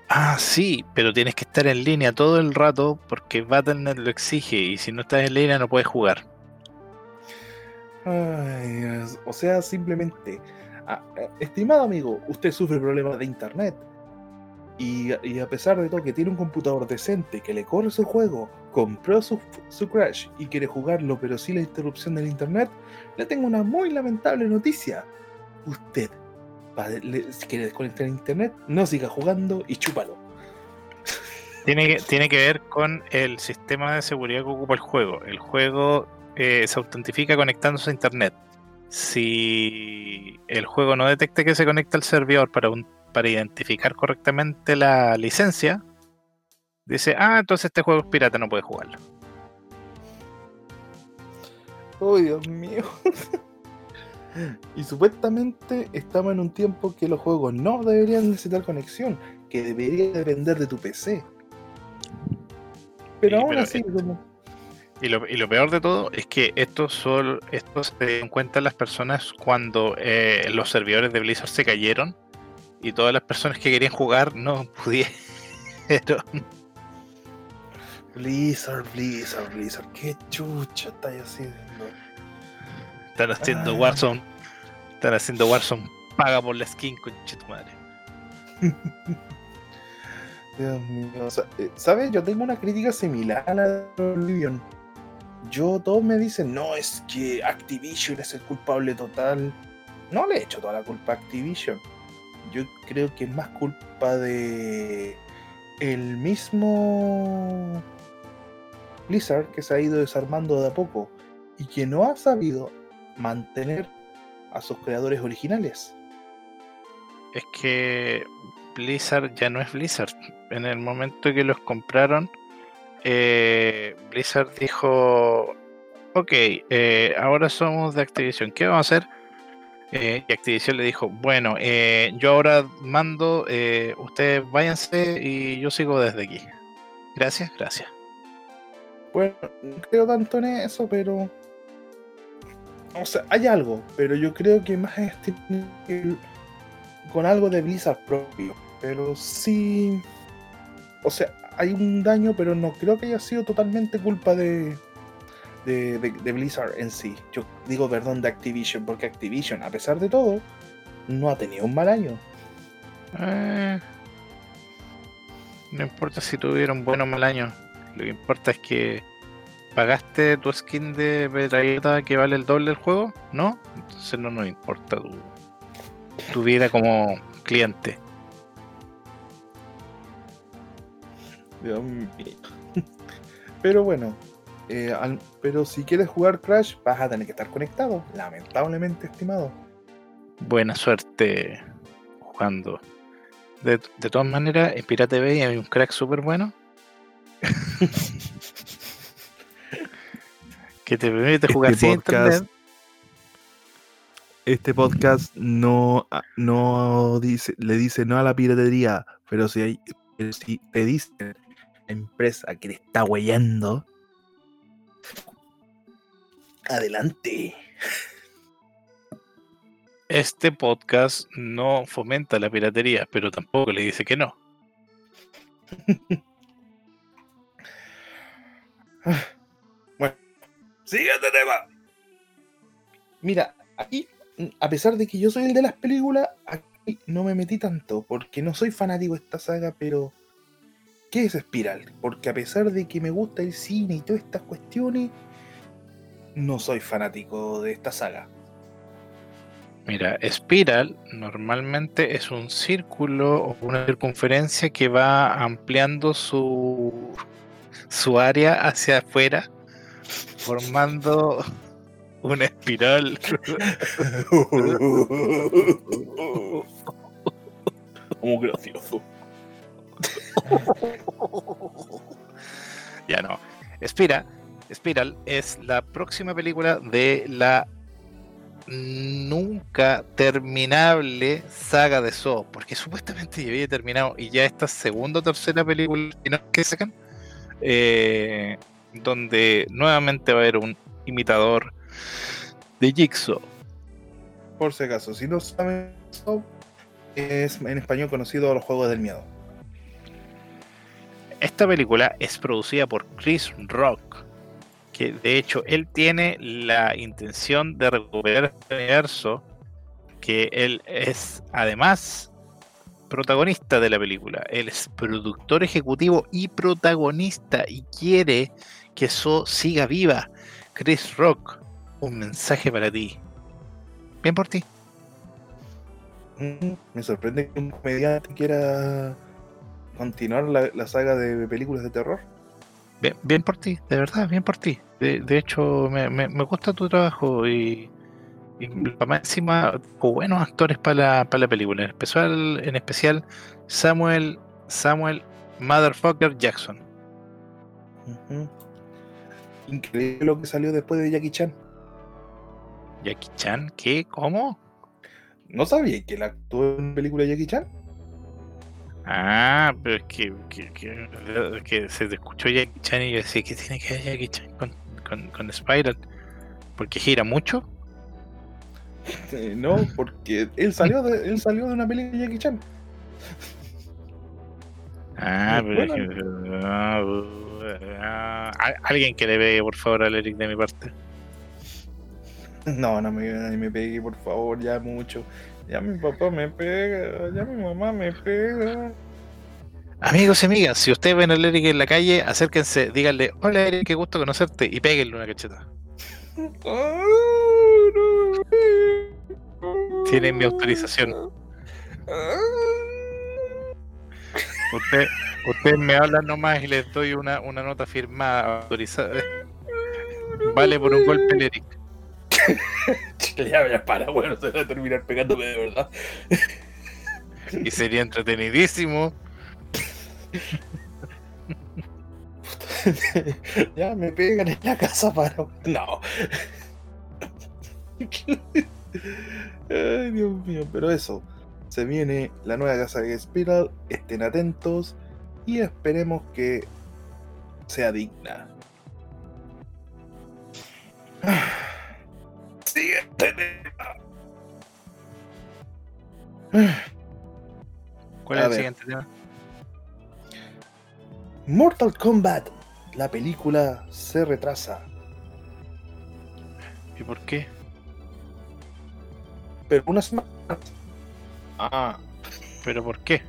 Ah, sí, pero tienes que estar en línea todo el rato porque Battle.net lo exige y si no estás en línea no puedes jugar. Ay, o sea, simplemente, ah, eh, estimado amigo, usted sufre problemas de internet y, y a pesar de todo que tiene un computador decente que le corre su juego, compró su, su Crash y quiere jugarlo pero sin la interrupción del internet, le tengo una muy lamentable noticia. Usted, le- si quiere desconectar el internet, no siga jugando y chúpalo. Tiene que, tiene que ver con el sistema de seguridad que ocupa el juego. El juego eh, se autentifica conectándose a internet. Si el juego no detecta que se conecta al servidor para, un- para identificar correctamente la licencia, dice, ah, entonces este juego es pirata, no puede jugarlo. Oh, Dios mío. y supuestamente estamos en un tiempo que los juegos no deberían necesitar conexión, que debería depender de tu PC. Pero Sí, aún pero así, como... Y lo, y lo peor de todo es que esto, solo, esto se dio en cuenta las personas cuando eh, los servidores de Blizzard se cayeron y todas las personas que querían jugar no pudieron. Blizzard, Blizzard, Blizzard, qué chucha estáis haciendo. Están haciendo Ah. Warzone. Están haciendo Warzone. Paga por la skin, concha tu madre. Dios mío. o sea, eh, ¿Sabes? Yo tengo una crítica similar a la de Oblivion. Yo, todos me dicen, no, es que Activision es el culpable total. No le echo toda la culpa a Activision. Yo creo que es más culpa de el mismo Blizzard que se ha ido desarmando de a poco y que no ha sabido mantener a sus creadores originales. Es que Blizzard ya no es Blizzard. En el momento que los compraron, eh, Blizzard dijo: ok, eh, ahora somos de Activision, ¿qué vamos a hacer? Eh, y Activision le dijo, bueno, eh, yo ahora mando, ustedes váyanse y yo sigo desde aquí. Gracias, gracias. Bueno, no creo tanto en eso, pero. O sea, hay algo, pero yo creo que más es con algo de Blizzard propio. Pero sí. O sea, hay un daño, pero no creo que haya sido totalmente culpa de. De, de- Blizzard en sí. Yo digo, perdón, de Activision, porque Activision, a pesar de todo, no ha tenido un mal año. Eh, no importa si tuvieron buen o mal año, lo que importa es que pagaste tu skin de metralleta que vale el doble del juego, ¿no? Entonces no nos importa tu, tu vida como cliente. Dios mío. Pero bueno, eh, al- pero si quieres jugar Crash, vas a tener que estar conectado. Lamentablemente, estimado. Buena suerte jugando. De, de todas maneras, en Pirate Bay hay un crack súper bueno. que te permite jugar Este sin podcast internet. Este podcast no, no dice, le dice no a la piratería, pero si, hay, pero si te dice la empresa que te está huellando, Adelante. Este podcast no fomenta la piratería, pero tampoco le dice que no. Siguiente tema. Mira, aquí, a pesar de que yo soy el de las películas, aquí no me metí tanto, porque no soy fanático de esta saga, pero ¿qué es Spiral? Porque a pesar de que me gusta el cine y todas estas cuestiones, no soy fanático de esta saga. Mira, espiral normalmente es un círculo o una circunferencia que va ampliando su, su área hacia afuera, formando una espiral. Como gracioso. ya no. Espira, Spiral es la próxima película de la nunca terminable saga de Saw, porque supuestamente ya había terminado y ya esta segunda o tercera película que sacan, eh, donde nuevamente va a haber un imitador de Jigsaw. Por si acaso, si no saben, es en español conocido los juegos del miedo. Esta película es producida por Chris Rock, que de hecho él tiene la intención de recuperar este universo, que él es además protagonista de la película, él es productor ejecutivo y protagonista y quiere que eso siga viva. Chris Rock, un mensaje para ti. Bien por ti. Mm, Me sorprende que un comediante quiera continuar la, la saga de películas de terror. Bien, bien por ti, de verdad, bien por ti. De, de hecho, me, me- me gusta tu trabajo y, y más encima, buenos actores para la, para la película. En especial, en especial Samuel, Samuel Motherfucker Jackson. Increíble lo que salió después de Jackie Chan. Jackie Chan, ¿qué? ¿Cómo? ¿No sabía que él actuó en película de Jackie Chan? Ah, pero es que, que, que- que se te escuchó Jackie Chan y yo decía, ¿qué tiene que ver Jackie Chan con, con, con Spiral? ¿Porque gira mucho? Eh, no, porque él salió de, él salió de una película de Jackie Chan. Ah, pero es que- ah, ah, al- alguien que le pegue por favor al Eric de mi parte. No, no me, no me pegue, por favor, ya mucho. Ya mi papá me pega, ya mi mamá me pega. Amigos y amigas, si ustedes ven al Eric en la calle, acérquense, díganle, hola Eric, qué gusto conocerte, y péguenle una cacheta. Tienen mi autorización. Usted, ustedes me hablan nomás y les doy una, una nota firmada, autorizada. Vale por un golpe el Eric. Ya, ya para, bueno, se va a terminar pegándome de verdad. Y sería entretenidísimo. ya me pegan en la casa para. No. Ay, Dios mío, pero eso. Se viene la nueva casa de Spiral. Estén atentos y esperemos que sea digna. Siguiente tema. ¿Cuál A es el siguiente tema? Mortal Kombat. La película se retrasa. ¿Y por qué? Pero una semana. Ah, ¿pero por qué?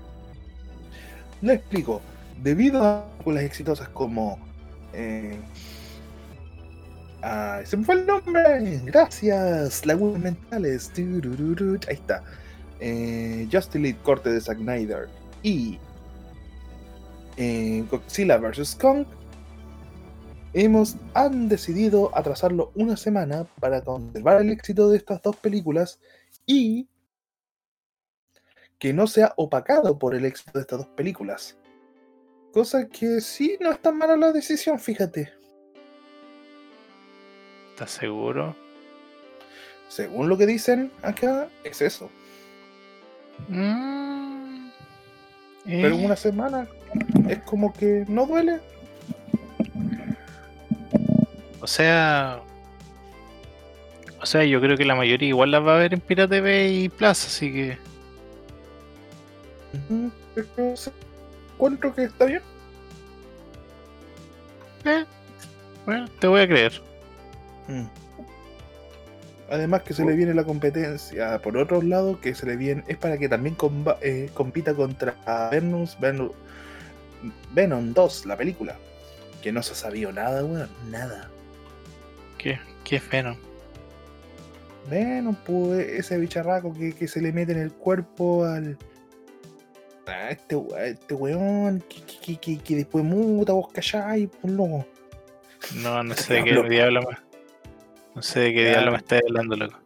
Le explico. Debido a películas exitosas como. Eh, ah, se me fue el nombre. Gracias. Lagunas mentales. Ahí está. Eh, Justice League Corte de Zack Snyder. Y. eh, Godzilla vs. Kong. Hemos, han decidido atrasarlo una semana para conservar el éxito de estas dos películas y que no sea opacado por el éxito de estas dos películas. Cosa que sí, no es tan mala la decisión, fíjate. ¿Estás seguro? Según lo que dicen acá, es eso. Mm. Pero en Eh, una semana es como que no duele. O sea. O sea, yo creo que la mayoría igual las va a ver en Pirate TV y Plaza, así que. Pero encuentro que está bien. Eh, bueno, te voy a creer. Mm. Además que se le viene la competencia por otro lado, que se le viene es para que también comba- eh, compita contra Venus, Venom, Venom 2, la película. Que no se ha sabido nada, weón, nada. ¿Qué, qué es Venom? Venom, pues ese bicharraco que, que se le mete en el cuerpo al... A este, a este weón que, que, que- que- que después muta, vos calláis, pues loco. No, no sé de qué Diablo. me. No sé de qué Ya. diablo me estás hablando, loco.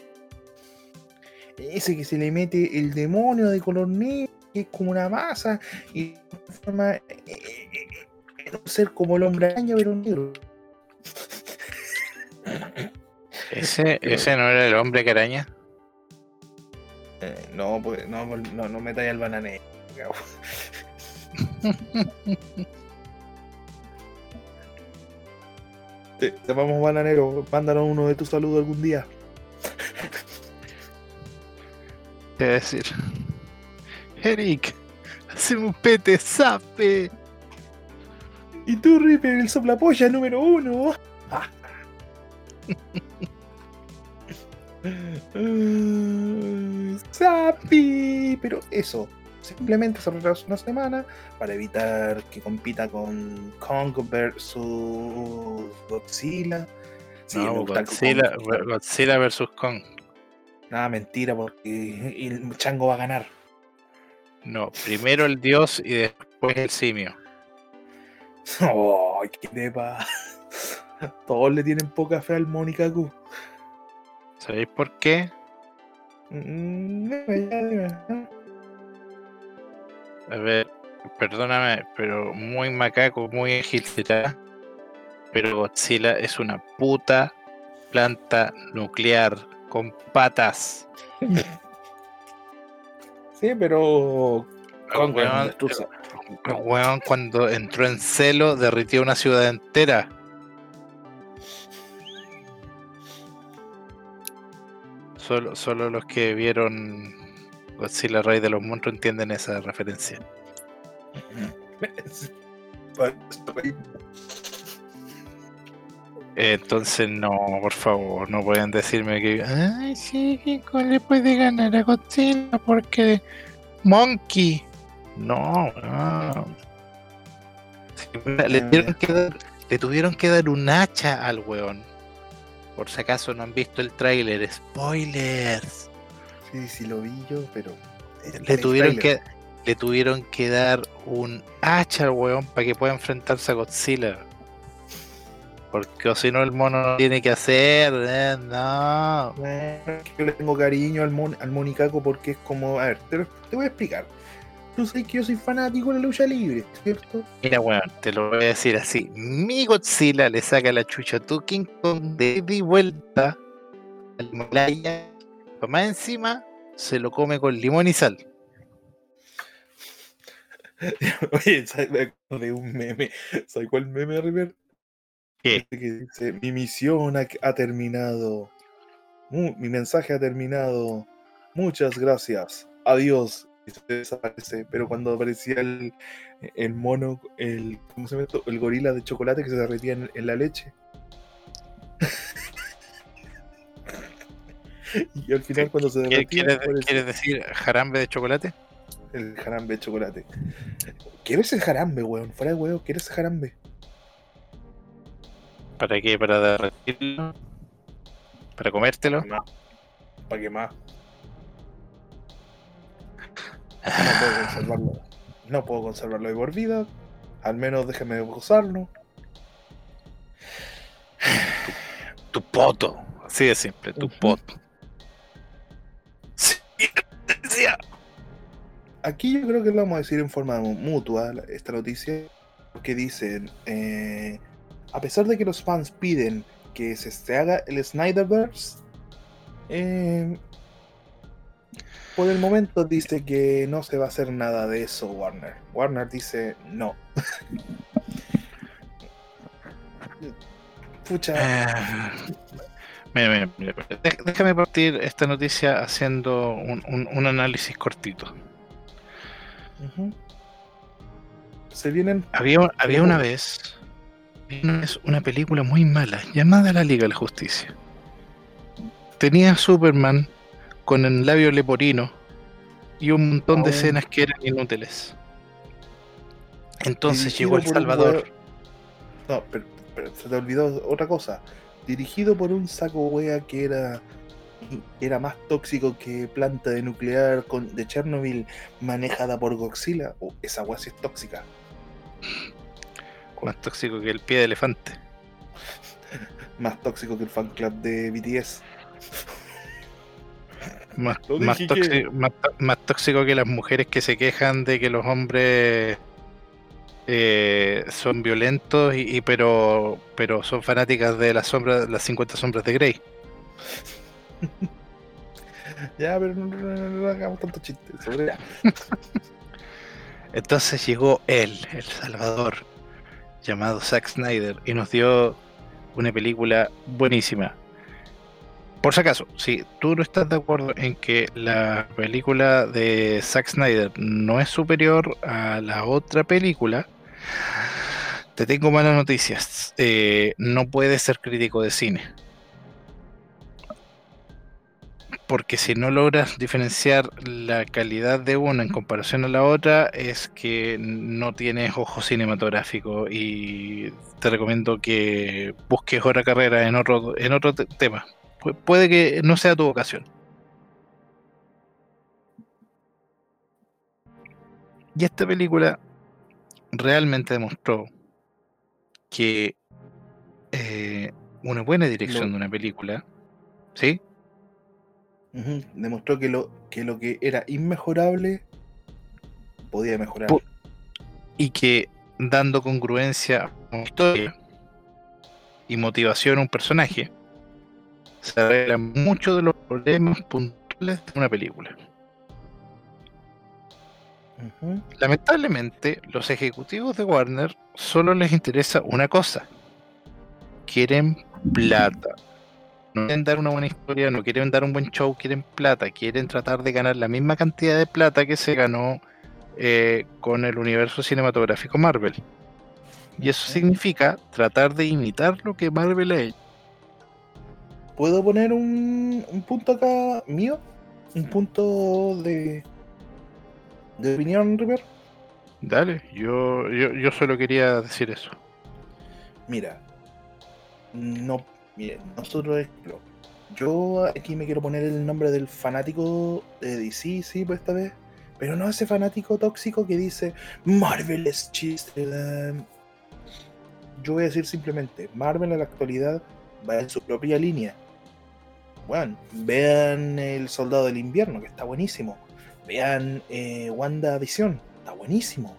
Ese que se le mete el demonio de color negro, que es como una masa, y forma eh, eh, un ser como el hombre araña, pero negro. Ese, ese no era el hombre que araña. Eh, no, pues no, no, no metáis al bananero. Te, te vamos bananero, mándanos uno de tus saludos algún día. Te voy a decir. Eric, hacemos un pete, sape. Y tú, Ripper, el soplapolla número uno. Sapi. Pero eso, simplemente se retrasó una semana para evitar que compita con Kong versus Godzilla. Sí, no, Godzilla, Kong. Godzilla vs. Kong. Nada, mentira, porque el chango va a ganar. No, primero el dios y después el simio. ¡Ay, qué depa! Todos le tienen poca fe al Monikaku. ¿Sabéis por qué? Mm, dime, ya, dime. A ver, perdóname, pero muy macaco, muy agilidad. Pero Godzilla es una puta planta nuclear con patas. Sí, pero. Es un Weón, el weón cuando entró en celo derritió una ciudad entera. Solo, solo los que vieron Godzilla Rey de los Monstruos entienden esa referencia. Entonces no, por favor, no pueden decirme que ay sí, Kong le puede ganar a Godzilla porque Monkey. No, no. Le, Ah, tuvieron que dar, le tuvieron que dar un hacha al weón. Por si acaso no han visto el tráiler, spoilers. Sí, sí, lo vi yo, pero. Le tuvieron que le tuvieron que dar un hacha al weón para que pueda enfrentarse a Godzilla. Porque o si no el mono no tiene que hacer, eh, no. Yo le tengo cariño al, mon, al Monicaco porque es como. A ver, te, lo- te voy a explicar. tú sabes que yo soy fanático de la lucha libre, ¿cierto? Mira, weón, te lo voy a decir así. Mi Godzilla le saca la chucha a tu King Kong de vuelta al Himalaya. Para más encima, se lo come con limón y sal. Oye, ¿sabes? De un meme. ¿Sabes cuál meme, River? ¿Qué? Este que dice, mi misión ha, ha terminado. Mu- mi mensaje ha terminado. Muchas gracias. Adiós. Y se desaparece. Pero cuando aparecía el, el mono, el, ¿cómo se llama esto? El gorila de chocolate que se derretía en, en la leche. y al final cuando se ¿Qué- derretía ¿Quieres, decir jarambe de chocolate? el jarambe de chocolate. Quiero ese jarambe, weón. Fuera de weón, quiero ese jarambe. ¿Para qué? ¿Para derretirlo? ¿Para comértelo? ¿Para qué más? No puedo conservarlo. No puedo conservarlo de por vida. Al menos déjeme gozarlo. Tu poto. Así de simple, tu poto. Aquí yo creo que lo vamos a decir en forma mu- mutua, esta noticia, que dicen, eh, a pesar de que los fans piden que se, se haga el Snyderverse, eh, por el momento dice que no se va a hacer nada de eso Warner. Warner dice no. Pucha, Eh, Mira, mira, mira, mira. Dej- Déjame partir esta noticia haciendo un, un- un análisis cortito. se vienen Había, había una vez una película muy mala llamada La Liga de la Justicia. Tenía a Superman con el labio leporino y un montón de Aún. escenas que eran inútiles. Entonces Dirigido llegó El un Salvador. No, pero, pero se te olvidó otra cosa. Dirigido por un saco wea que era era más tóxico que planta de nuclear con, de Chernobyl manejada por Godzilla. Oh, esa wea sí es tóxica. Más tóxico que el pie de elefante. Más tóxico que el fan club de BTS. Más, más tóxico, más, más tóxico que las mujeres que se quejan de que los hombres eh, son violentos y, y pero pero son fanáticas de las sombras las 50 sombras de Grey. Ya, pero no, no- no- no hagamos tanto chiste sobre ya. Entonces llegó él, el Salvador, llamado Zack Snyder, y nos dio una película buenísima. Por si acaso, si tú no estás de acuerdo en que la película de Zack Snyder no es superior a la otra película, te tengo malas noticias. Eh, no puedes ser crítico de cine. Porque si no logras diferenciar la calidad de una en comparación a la otra, es que no tienes ojo cinematográfico y te recomiendo que busques otra carrera en otro, en otro te- tema. Pu- puede que no sea tu vocación. Y esta película realmente demostró que eh, una buena dirección Lo- de una película, ¿sí? Demostró que lo, que lo que era inmejorable podía mejorar. Y que dando congruencia a una historia y motivación a un personaje, se arreglan muchos de los problemas puntuales de una película. Lamentablemente, los ejecutivos de Warner solo les interesa una cosa. Quieren plata. No quieren dar una buena historia, no quieren dar un buen show, quieren plata. Quieren tratar de ganar la misma cantidad de plata que se ganó eh, con el universo cinematográfico Marvel. Y eso significa tratar de imitar lo que Marvel ha hecho. ¿Puedo poner un, un punto acá mío? ¿Un punto de, de opinión, River? Dale, yo, yo, yo solo quería decir eso. Mira, no, mire, nosotros, ejemplo, yo aquí me quiero poner el nombre del fanático de DC, sí, pues esta vez, pero no ese fanático tóxico que dice Marvel es chiste. eh". Yo voy a decir simplemente, Marvel en la actualidad va en su propia línea. Bueno, vean El Soldado del Invierno, que está buenísimo. Vean eh, WandaVision, está buenísimo.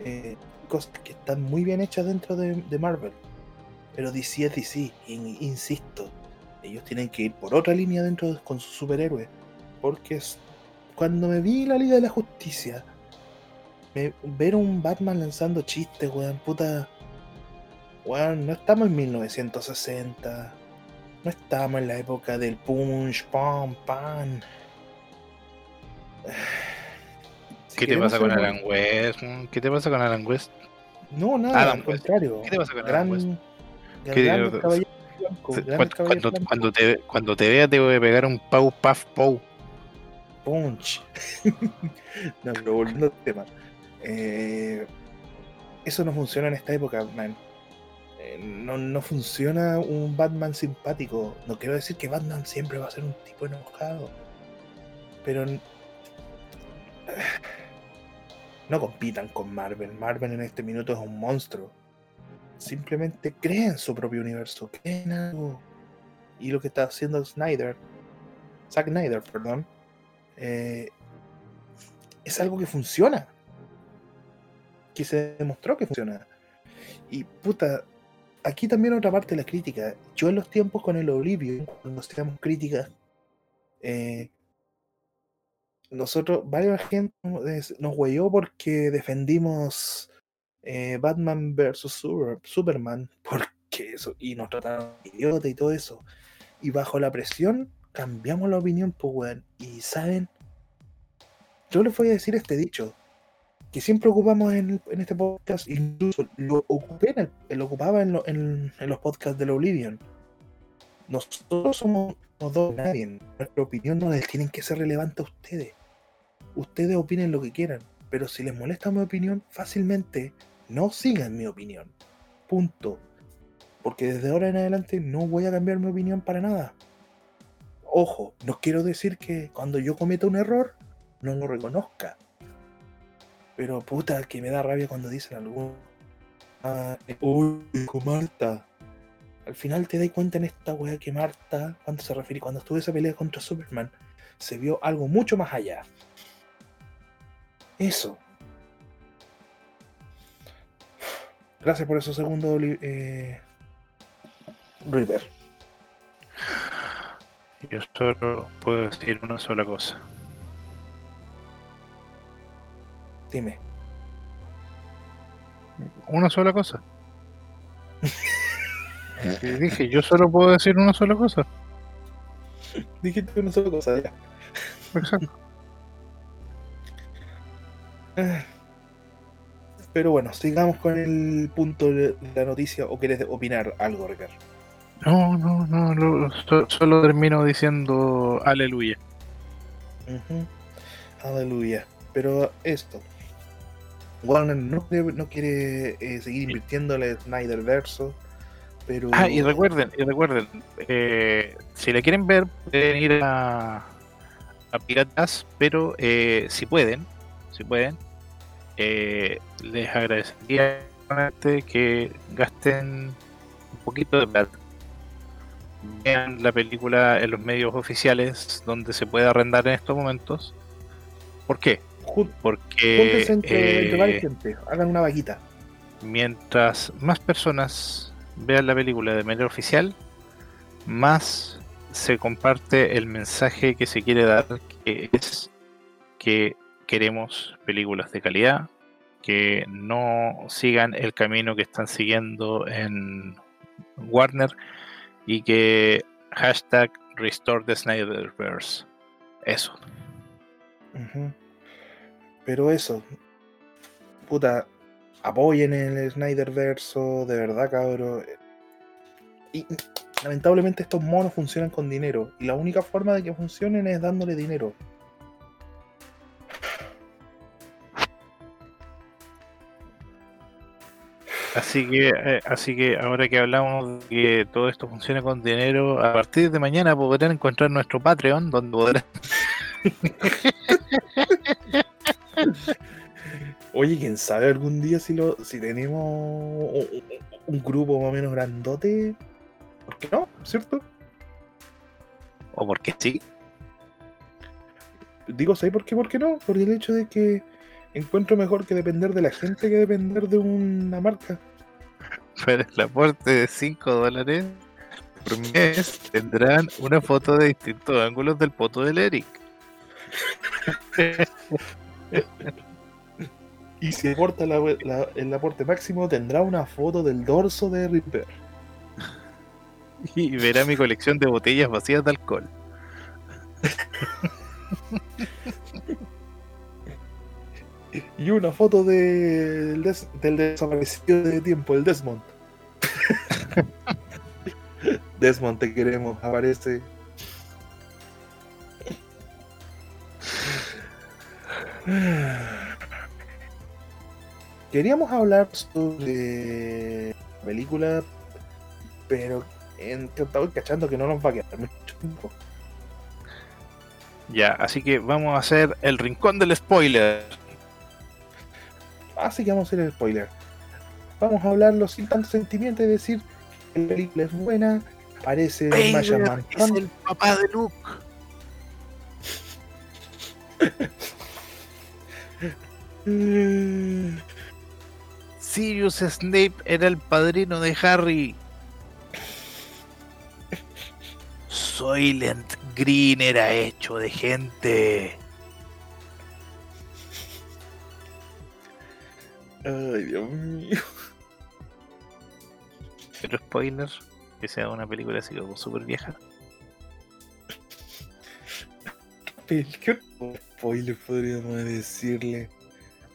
Eh, cosas que están muy bien hechas dentro de, Marvel. Pero DC es DC, in- insisto. Ellos tienen que ir por otra línea dentro de- con sus superhéroes. Porque cuando me vi la Liga de la Justicia, me- ver un Batman lanzando chistes, weón, puta. Weón, no estamos en 1960. No estamos en la época del punch, pam, pan. Si ¿Qué te pasa con Alan West? mm? ¿Qué te pasa con Alan West? No, nada, Adam al West. contrario. ¿Qué te pasa con gran, Alan West? gran- ¿Qué- grandes caballeros blancos, Se- grandes Cuando, te, cuando te vea te voy a pegar un pau paf pou. Punch. no, pero volviendo al tema. Eh, eso no funciona en esta época, man. Eh, no, no funciona un Batman simpático. No quiero decir que Batman siempre va a ser un tipo enojado. Pero no compitan con Marvel. Marvel en este minuto es un monstruo. Simplemente creen su propio universo, creen algo. Y lo que está haciendo Snyder, Zack Snyder, perdón, eh, es algo que funciona. Que se demostró que funciona. Y puta, aquí también otra parte de la crítica. Yo en los tiempos con el Oblivion, cuando hacíamos críticas, eh, nosotros, varias gente nos huelló porque defendimos eh, Batman vs Super- Superman, porque eso, y nos trataron de idiota y todo eso. Y bajo la presión cambiamos la opinión, pues weón. Y saben, yo les voy a decir este dicho, que siempre ocupamos en, en este podcast, incluso lo ocupé en el- lo ocupaba en, lo- en- los podcasts del Oblivion. Nosotros somos los dos nadie. Nuestra opinión no les tiene que ser relevante a ustedes. Ustedes opinen lo que quieran, pero si les molesta mi opinión, fácilmente no sigan mi opinión. Punto. Porque desde ahora en adelante no voy a cambiar mi opinión para nada. Ojo, no quiero decir que cuando yo cometa un error, no lo reconozca. Pero puta, que me da rabia cuando dicen algo. Ah, uy, Marta. Al final te das cuenta en esta weá que Marta, cuando se refiere, cuando estuvo esa pelea contra Superman, se vio algo mucho más allá. Eso. Gracias por esos segundos, Oli- eh, River. Yo solo puedo decir una sola cosa. Dime. Una sola cosa. Dije, yo solo puedo decir una sola cosa. Dijiste una sola cosa ya. Exacto. Pero bueno, sigamos con el punto de la noticia o quieres opinar algo, Ricardo. No, no, no, lo- so- solo termino diciendo aleluya. Aleluya. Pero esto. Warner no quiere, no quiere eh, seguir invirtiendo en el Snyder verso. Pero. Ah, y recuerden, y recuerden, eh, si la quieren ver, pueden ir a, a Piratas, pero eh, si pueden, si pueden, eh, les agradecería que gasten un poquito de plata. Vean la película en los medios oficiales donde se puede arrendar en estos momentos. ¿Por qué? Porque entre, entre eh, varias gente. Hagan una vaquita. mientras más personas vean la película de manera oficial, más se comparte el mensaje que se quiere dar, que es que queremos películas de calidad, que no sigan el camino que están siguiendo en Warner y que hashtag restore the Snyderverse. Eso. Pero eso. Puta. Apoyen el Snyder verso. De verdad, cabrón. Y lamentablemente estos monos funcionan con dinero. Y la única forma de que funcionen es dándole dinero. Así que, eh, así que ahora que hablamos de que todo esto funciona con dinero, a partir de mañana podrán encontrar nuestro Patreon, donde podrán Oye, quién sabe algún día si lo si tenemos un, grupo más o menos grandote. ¿Por qué no? ¿Cierto? o porque sí, digo, ¿sabes por qué? ¿Por qué no? Por el hecho de que encuentro mejor que depender de la gente que depender de una marca. Para el aporte de 5 dólares por mes tendrán una foto de distintos ángulos del poto del Eric. Y si aporta la- la- el aporte máximo, tendrá una foto del dorso de Ripper. Y verá mi colección de botellas vacías de alcohol. Y una foto de- del, des- del desaparecido de tiempo, el Desmond. Desmond, te queremos, aparece. Queríamos hablar sobre la película, pero en, estaba cachando que no nos va a quedar mucho tiempo. Ya, así que vamos a hacer el rincón del spoiler. Así que vamos a hacer el spoiler. Vamos a hablarlo sin tanto sentimiento y decir que la película es buena. Aparece Martian Vader es Manhunter. el papá de Luke. Sirius Snape era el padrino de Harry. Soylent Green era hecho de gente. Ay, Dios mío. Pero spoiler, que sea una película así como súper vieja. ¿Qué spoiler podríamos decirle?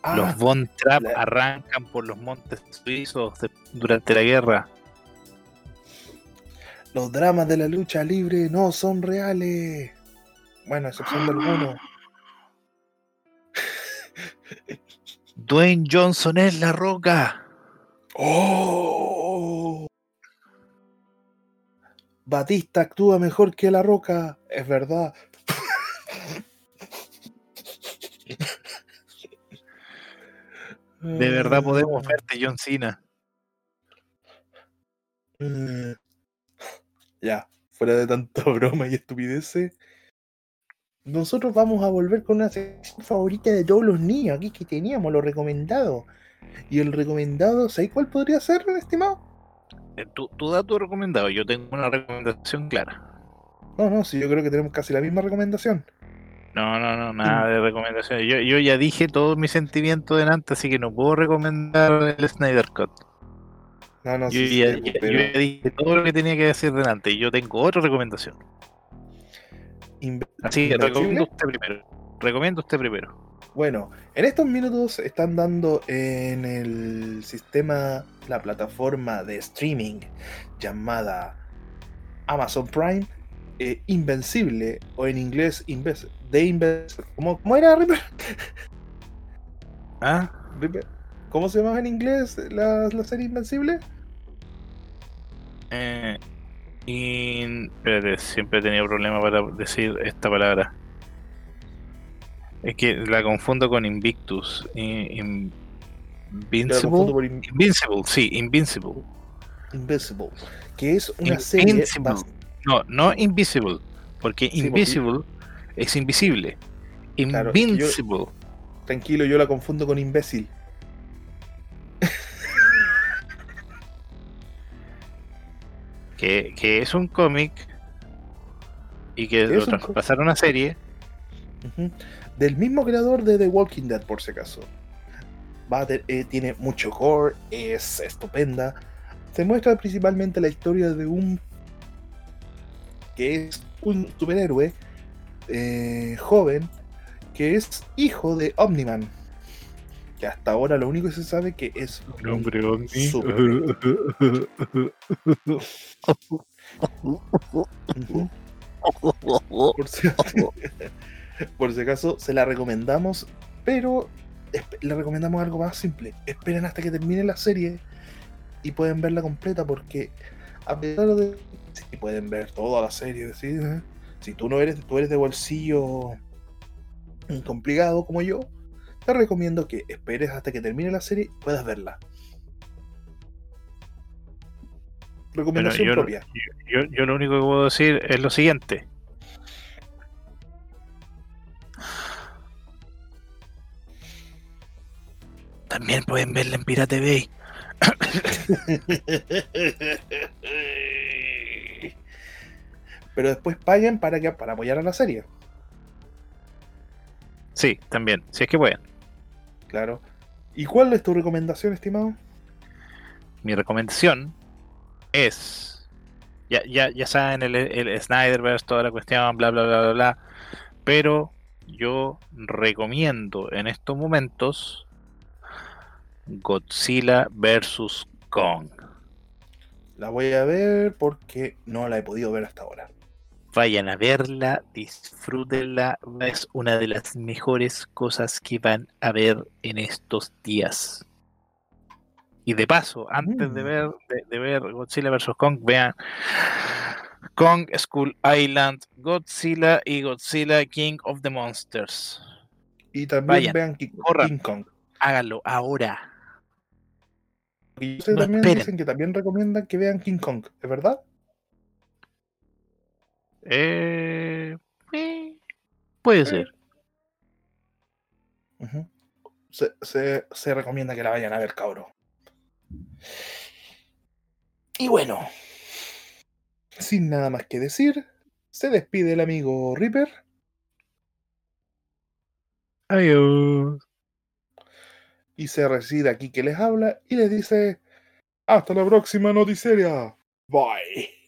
Ah, Los Von Trapp la- arrancan por los montes suizos de- durante la guerra. los dramas de la lucha libre no son reales. Bueno, a excepción de algunos. Dwayne Johnson es la roca. ¡Oh! Batista actúa mejor que La Roca, es verdad. De Ah. verdad podemos verte, John Cena. Mm. Ya, fuera de tanta broma y estupideces. Nosotros vamos a volver con una sección favorita de todos los niños aquí que teníamos, lo recomendado. Y el recomendado, ¿sabes cuál podría ser, estimado? Tú, tú da tu recomendado, yo tengo una recomendación clara. No, no, sí, yo creo que tenemos casi la misma recomendación. No, no, no, nada de recomendaciones. Yo, yo ya dije todo mi sentimiento delante, así que no puedo recomendar el Snyder Cut. No, no, yo, sí, ya, sí, ya- pero yo ya dije todo lo que tenía que decir delante y yo tengo otra recomendación. Así que ¿Invencible? recomiendo usted primero. Recomiendo usted primero. Bueno, en estos minutos están dando en el sistema, la plataforma de streaming llamada Amazon Prime, eh, Invencible, o en inglés, Inves de Inves ¿Cómo, cómo era, Ripper? ¿Ah? Ripper, ¿Cómo se llamaba en inglés la, la serie Invencible? Eh, in- espérate, siempre he tenido problemas para decir esta palabra. Es que la confundo con Invictus. In- Invincible. por In- Invincible, sí, Invincible. Invincible, que es una serie No, no Invisible, porque Sí, porque- Invisible es invisible. Claro, es que yo- Invincible. Tranquilo, yo la confundo con imbécil. que, que es un cómic y que lo traspasaron a serie. Del mismo creador de The Walking Dead, por si acaso. Te- eh, tiene mucho gore, es estupenda. Se muestra principalmente la historia de un. que es un superhéroe eh, joven que es hijo de Omniman. Que hasta ahora lo único que se sabe que es un hombre ovni. Por si, por si acaso, se la recomendamos, pero le recomendamos algo más simple. Esperen hasta que termine la serie y pueden verla completa, porque a pesar de. Si pueden ver toda la serie, ¿sí? ¿eh? si tú no eres, tú eres de bolsillo complicado como yo, te recomiendo que esperes hasta que termine la serie y puedas verla. Recomendación propia. Yo, lo único que puedo decir es lo siguiente. También pueden verla en Pirate Bay. Pero después paguen para, que, para apoyar a la serie. Sí, también, si es que pueden. Claro. ¿Y cuál es tu recomendación, estimado? Mi recomendación es. Ya, ya, ya saben, el, el Snyderverse, toda la cuestión, bla, bla, bla, bla, bla. Pero yo recomiendo en estos momentos Godzilla vs. Kong. La voy a ver porque no la he podido ver hasta ahora. Vayan a verla, disfrútenla. Es una de las mejores cosas que van a ver en estos días. Y de paso, antes de Mm. ver, de, de ver Godzilla vs. Kong, vean Kong School Island, Godzilla y Godzilla King of the Monsters. Y también Vayan, vean King. King Kong. Háganlo ahora. Y ustedes No también esperen. dicen que también recomiendan que vean King Kong, ¿es verdad? Eh, eh, puede ser. Se, se- se recomienda que la vayan a ver, cabro. Y bueno, sin nada más que decir, se despide el amigo Reaper Adiós. y se reside aquí que les habla y les dice hasta la próxima noticiaria. Bye.